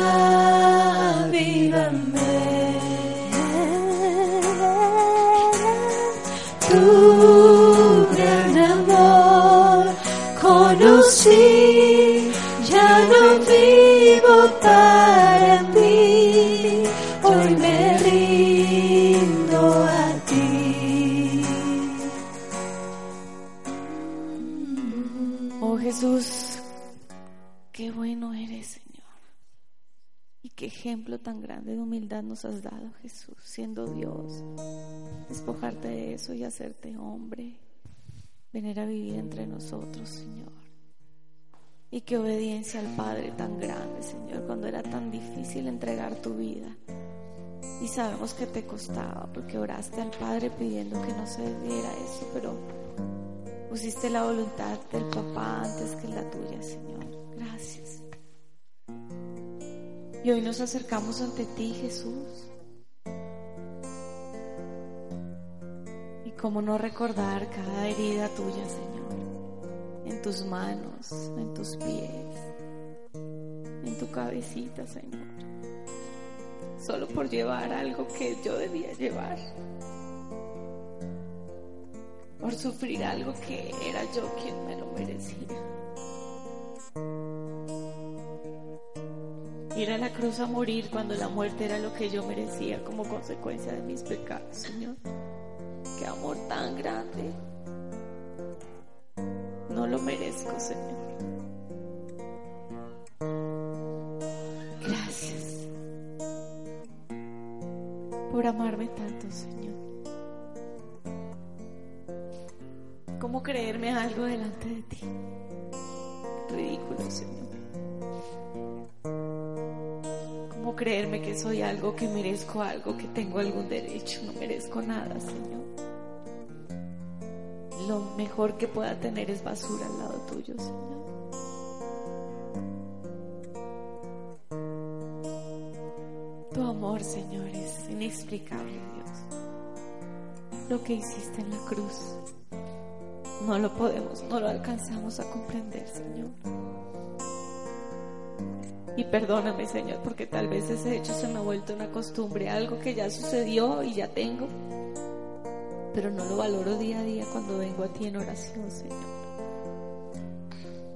tan grande de humildad nos has dado, Jesús, siendo Dios. Despojarte de eso y hacerte hombre. Venir a vivir entre nosotros, Señor. Y qué obediencia al Padre tan grande, Señor, cuando era tan difícil entregar tu vida. Y sabemos que te costaba porque oraste al Padre pidiendo que no se diera eso, pero pusiste la voluntad del papá antes que la tuya, Señor. Gracias. Y hoy nos acercamos ante ti, Jesús. Y cómo no recordar cada herida tuya, Señor, en tus manos, en tus pies, en tu cabecita, Señor. Solo por llevar algo que yo debía llevar. Por sufrir algo que era yo quien me lo merecía. Ir a la cruz a morir cuando la muerte era lo que yo merecía como consecuencia de mis pecados, Señor. Qué amor tan grande. No lo merezco, Señor. Gracias por amarme tanto, Señor. ¿Cómo creerme algo delante de ti? Ridículo, Señor. ¿Cómo creerme que soy algo, que merezco algo, que tengo algún derecho? No merezco nada, Señor. Lo mejor que pueda tener es basura al lado tuyo, Señor. Tu amor, Señor, es inexplicable, Dios. Lo que hiciste en la cruz, no lo podemos, no lo alcanzamos a comprender, Señor. Y perdóname, Señor, porque tal vez ese hecho se me ha vuelto una costumbre, algo que ya sucedió y ya tengo, pero no lo valoro día a día cuando vengo a ti en oración, Señor.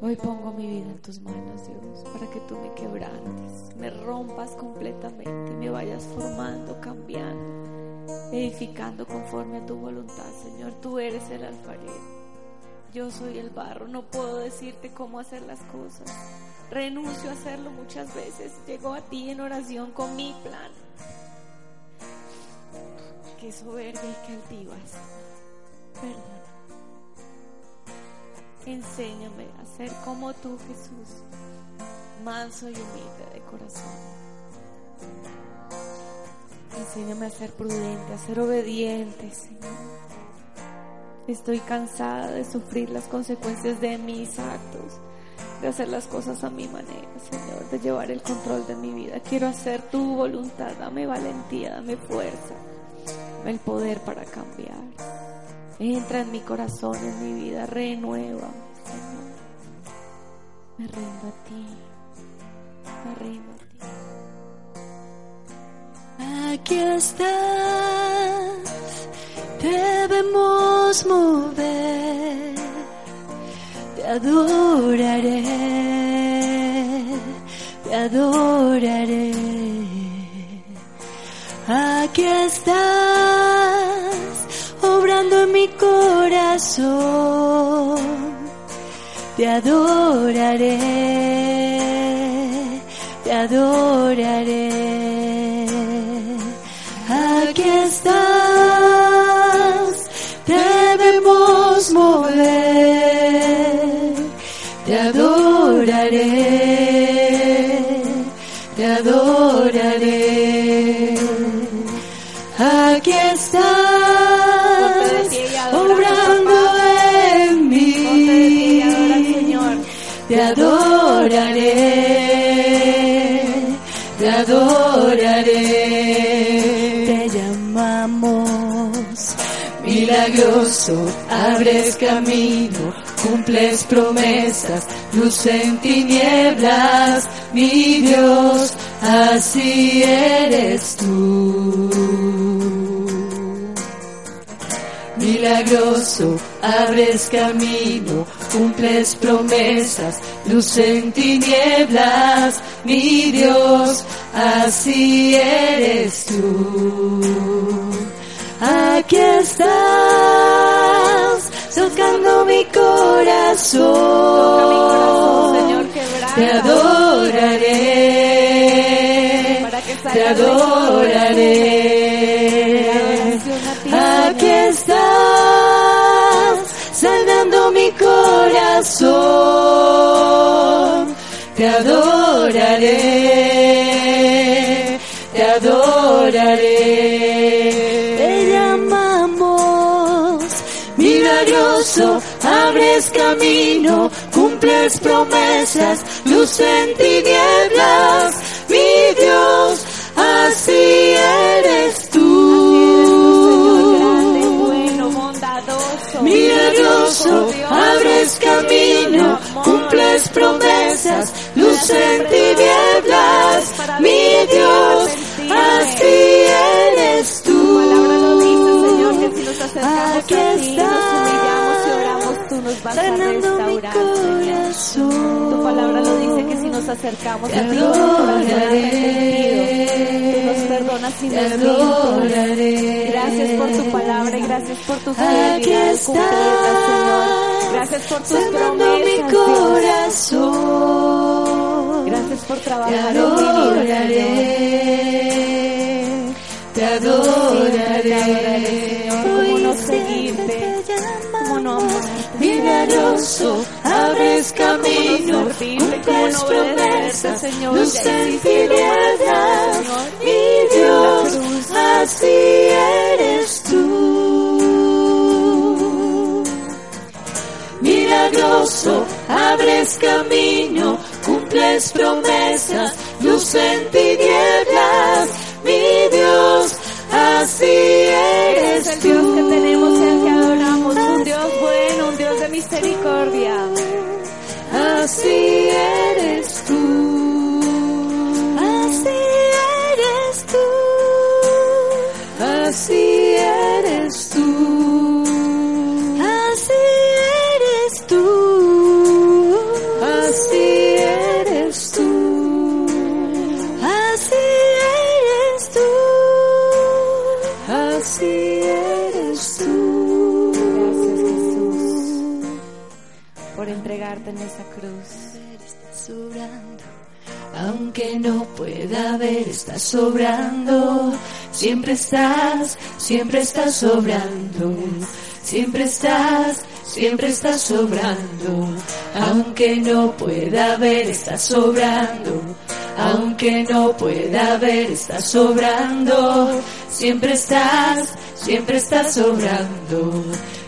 Hoy pongo mi vida en tus manos, Dios, para que tú me quebrantes, me rompas completamente y me vayas formando, cambiando, edificando conforme a tu voluntad, Señor. Tú eres el alfarero. Yo soy el barro, no puedo decirte cómo hacer las cosas. Renuncio a hacerlo muchas veces. Llego a ti en oración con mi plan. Qué soberbia y qué altivas. Perdón. Enséñame a ser como tú, Jesús, manso y humilde de corazón. Enséñame a ser prudente, a ser obediente, Señor. Estoy cansada de sufrir las consecuencias de mis actos, de hacer las cosas a mi manera, Señor, de llevar el control de mi vida. Quiero hacer tu voluntad, dame valentía, dame fuerza, dame el poder para cambiar. Entra en mi corazón, en mi vida, renueva, Señor. Me rindo a ti, me rindo a ti. Aquí estás, debemos mover, te adoraré, te adoraré. Aquí estás, obrando en mi corazón, te adoraré, te adoraré. Aquí estás, estás obrando en mí. Te adoraré, te adoraré. Te llamamos milagroso, abres camino, cumples promesas, luz en tinieblas, mi Dios, así eres tú. Milagroso, abres camino, cumples promesas, luz en tinieblas, mi Dios, así eres tú. Aquí estás, tocando mi corazón. Toca mi corazón, Señor. Te adoraré, te adoraré. Te adoraré, te adoraré. Te llamamos, milagroso, abres camino, cumples promesas, luz en tinieblas, mi Dios, así eres Milagroso, Dios, abres camino, cumples promesas, luz en tinieblas, mi Dios, así eres Tu palabra lo dice, Señor, que tú. si nos acercamos Aquí a ti, nos humillamos y oramos, tú nos vas a sanando restaurar, Señor. Tu palabra lo dice que si nos acercamos a ti, nos te limpias. adoraré. Gracias por tu palabra y gracias por tu Aquí fidelidad al cumplirla, Señor. Gracias por tus sanando mi promesas, Dios. corazón. Gracias por Te trabajar en mi vida, Señor. adoraré, te adoraré. ¿Cómo no seguirte? ¿Cómo no amarte? Milagroso, abres camino, ¿Cómo no servirte? ¿Cómo cumples promesas, Señor? luz en tinieblas, mi Dios, así eres tú. Milagroso, abres camino, cumples promesas, luz en tinieblas, mi Dios, así Eres eres el Dios que tú. tenemos y al que adoramos, un Dios bueno, un Dios de misericordia. Así eres tú. Así eres tú. Así en esa cruz. sobrando. Aunque no pueda ver, estás sobrando. Siempre estás, siempre estás sobrando. Siempre estás, siempre estás sobrando. Aunque no pueda ver, estás sobrando. Aunque no pueda ver, estás sobrando. Siempre estás, siempre estás sobrando.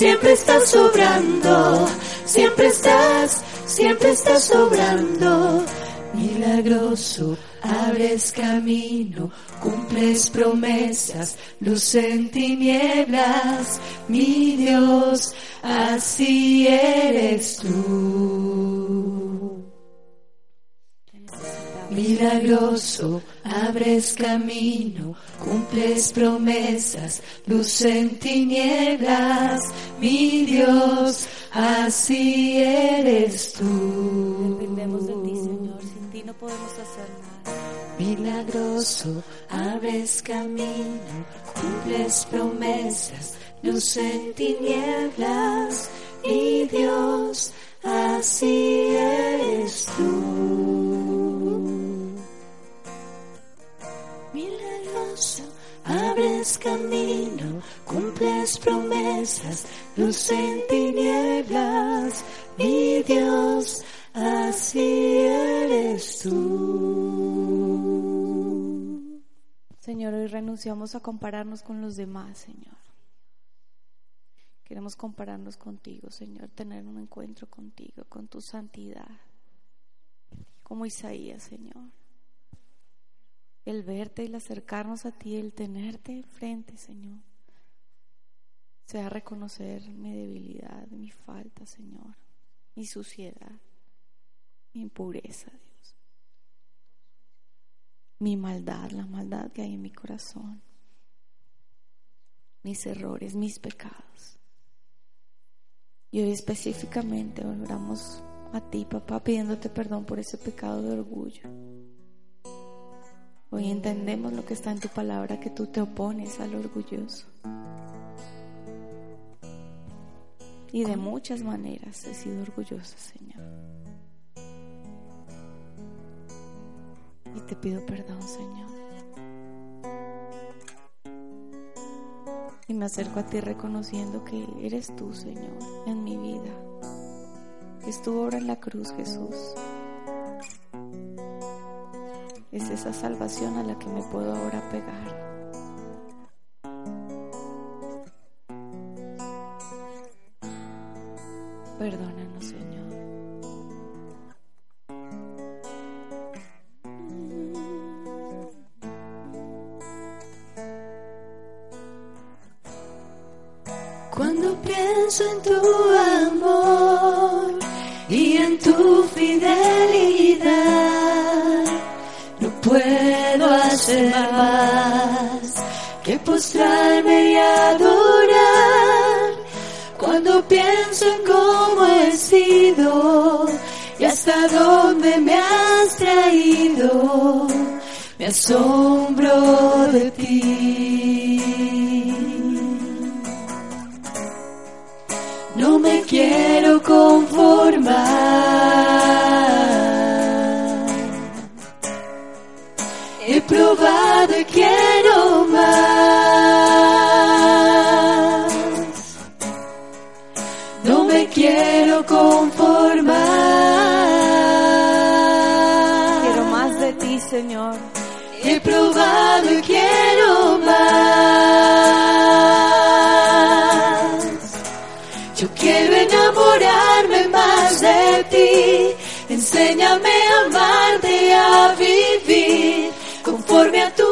siempre estás sobrando. Siempre estás, siempre estás sobrando. Milagroso, abres camino, cumples promesas, luz en tinieblas, mi Dios, así eres tú. Milagroso, abres camino, cumples promesas, luz en tinieblas, mi Dios, así eres tú. Dependemos de ti, Señor. Sin ti no podemos hacer nada. Milagroso, abres camino, cumples promesas, luz en tinieblas, mi Dios, así eres tú. Abres camino, cumples promesas, luz en tinieblas, mi Dios, así eres tú. Señor, hoy renunciamos a compararnos con los demás, Señor. Queremos compararnos contigo, Señor, tener un encuentro contigo, con tu santidad, como Isaías, Señor. El verte el acercarnos a ti, el tenerte frente, Señor, sea reconocer mi debilidad, mi falta, Señor, mi suciedad, mi impureza, Dios, mi maldad, la maldad que hay en mi corazón, mis errores, mis pecados. Y hoy específicamente oramos a ti, papá, pidiéndote perdón por ese pecado de orgullo. Hoy entendemos lo que está en tu palabra, que tú te opones al orgulloso. Y de muchas maneras he sido orgullosa, Señor. Y te pido perdón, Señor. Y me acerco a ti reconociendo que eres tú, Señor, en mi vida. Es tu obra en la cruz, Jesús. Es esa salvación a la que me puedo ahora pegar. Perdónanos, Señor. Cuando pienso en tu amor y en tu fidelidad, más que postrarme y adorar. Cuando pienso en cómo he sido y hasta dónde me has traído, me asombro de ti. No me quiero conformar. He probado y quiero más. No me quiero conformar. Quiero más de ti, Señor. He probado y quiero más. Yo quiero enamorarme más de ti. Enséñame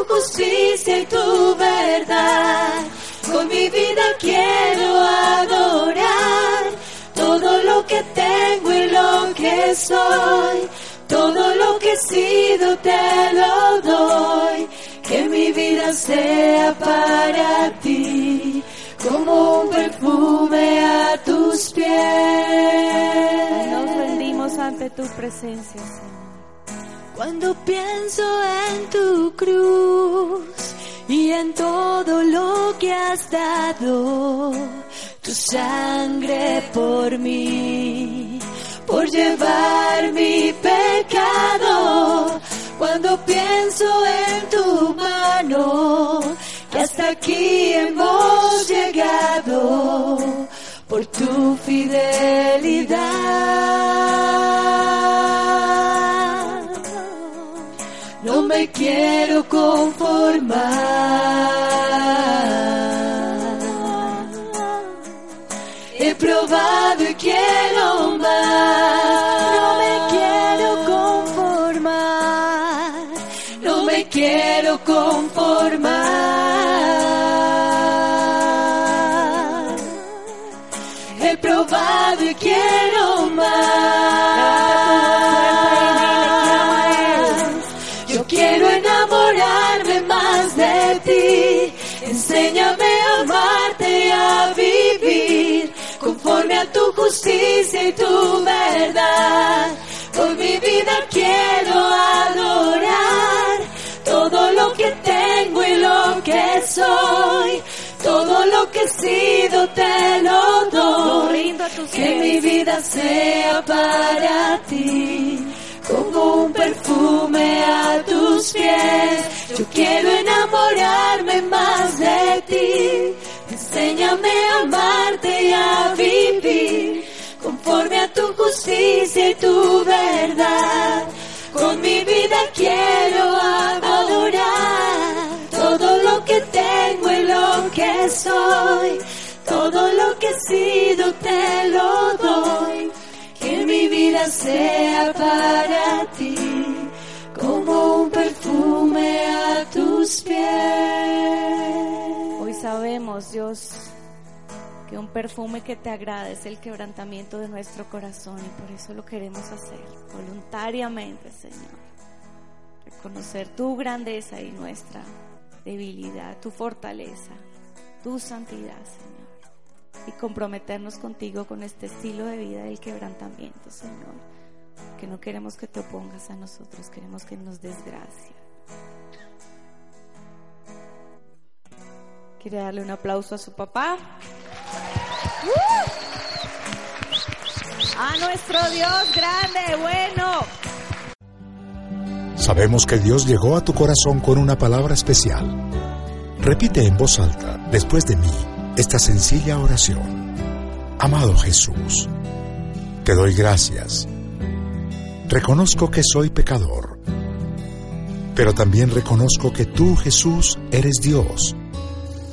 justicia y tu verdad. Con mi vida quiero adorar todo lo que tengo y lo que soy. Todo lo que he sido te lo doy. Que mi vida sea para ti como un perfume a tus pies. Nos rendimos ante tu presencia. Cuando pienso en tu cruz y en todo lo que has dado, tu sangre por mí, por llevar mi pecado. Cuando pienso en tu mano, que hasta aquí hemos llegado por tu fidelidad. Me quiero conformar. He probado y quiero más. No me quiero conformar. No me quiero conformar. Justicia y tu verdad. Con mi vida quiero adorar todo lo que tengo y lo que soy. Todo lo que he sido te lo doy. Que mi vida sea para ti. Como un perfume a tus pies. Yo quiero enamorarme más enséñame a amarte y a vivir conforme a tu justicia y tu verdad. Con mi vida quiero adorar todo lo que tengo y lo que soy, todo lo que he sido te lo doy. Que mi vida sea para ti como un perfume a tus pies. Sabemos, Dios, que un perfume que te agrada es el quebrantamiento de nuestro corazón y por eso lo queremos hacer voluntariamente, Señor. Reconocer tu grandeza y nuestra debilidad, tu fortaleza, tu santidad, Señor. Y comprometernos contigo con este estilo de vida del quebrantamiento, Señor. Que no queremos que te opongas a nosotros, queremos que nos des gracia. Quiere darle un aplauso a su papá. A nuestro Dios grande, bueno. Sabemos que Dios llegó a tu corazón con una palabra especial. Repite en voz alta, después de mí, esta sencilla oración. Amado Jesús, te doy gracias. Reconozco que soy pecador, pero también reconozco que tú, Jesús, eres Dios,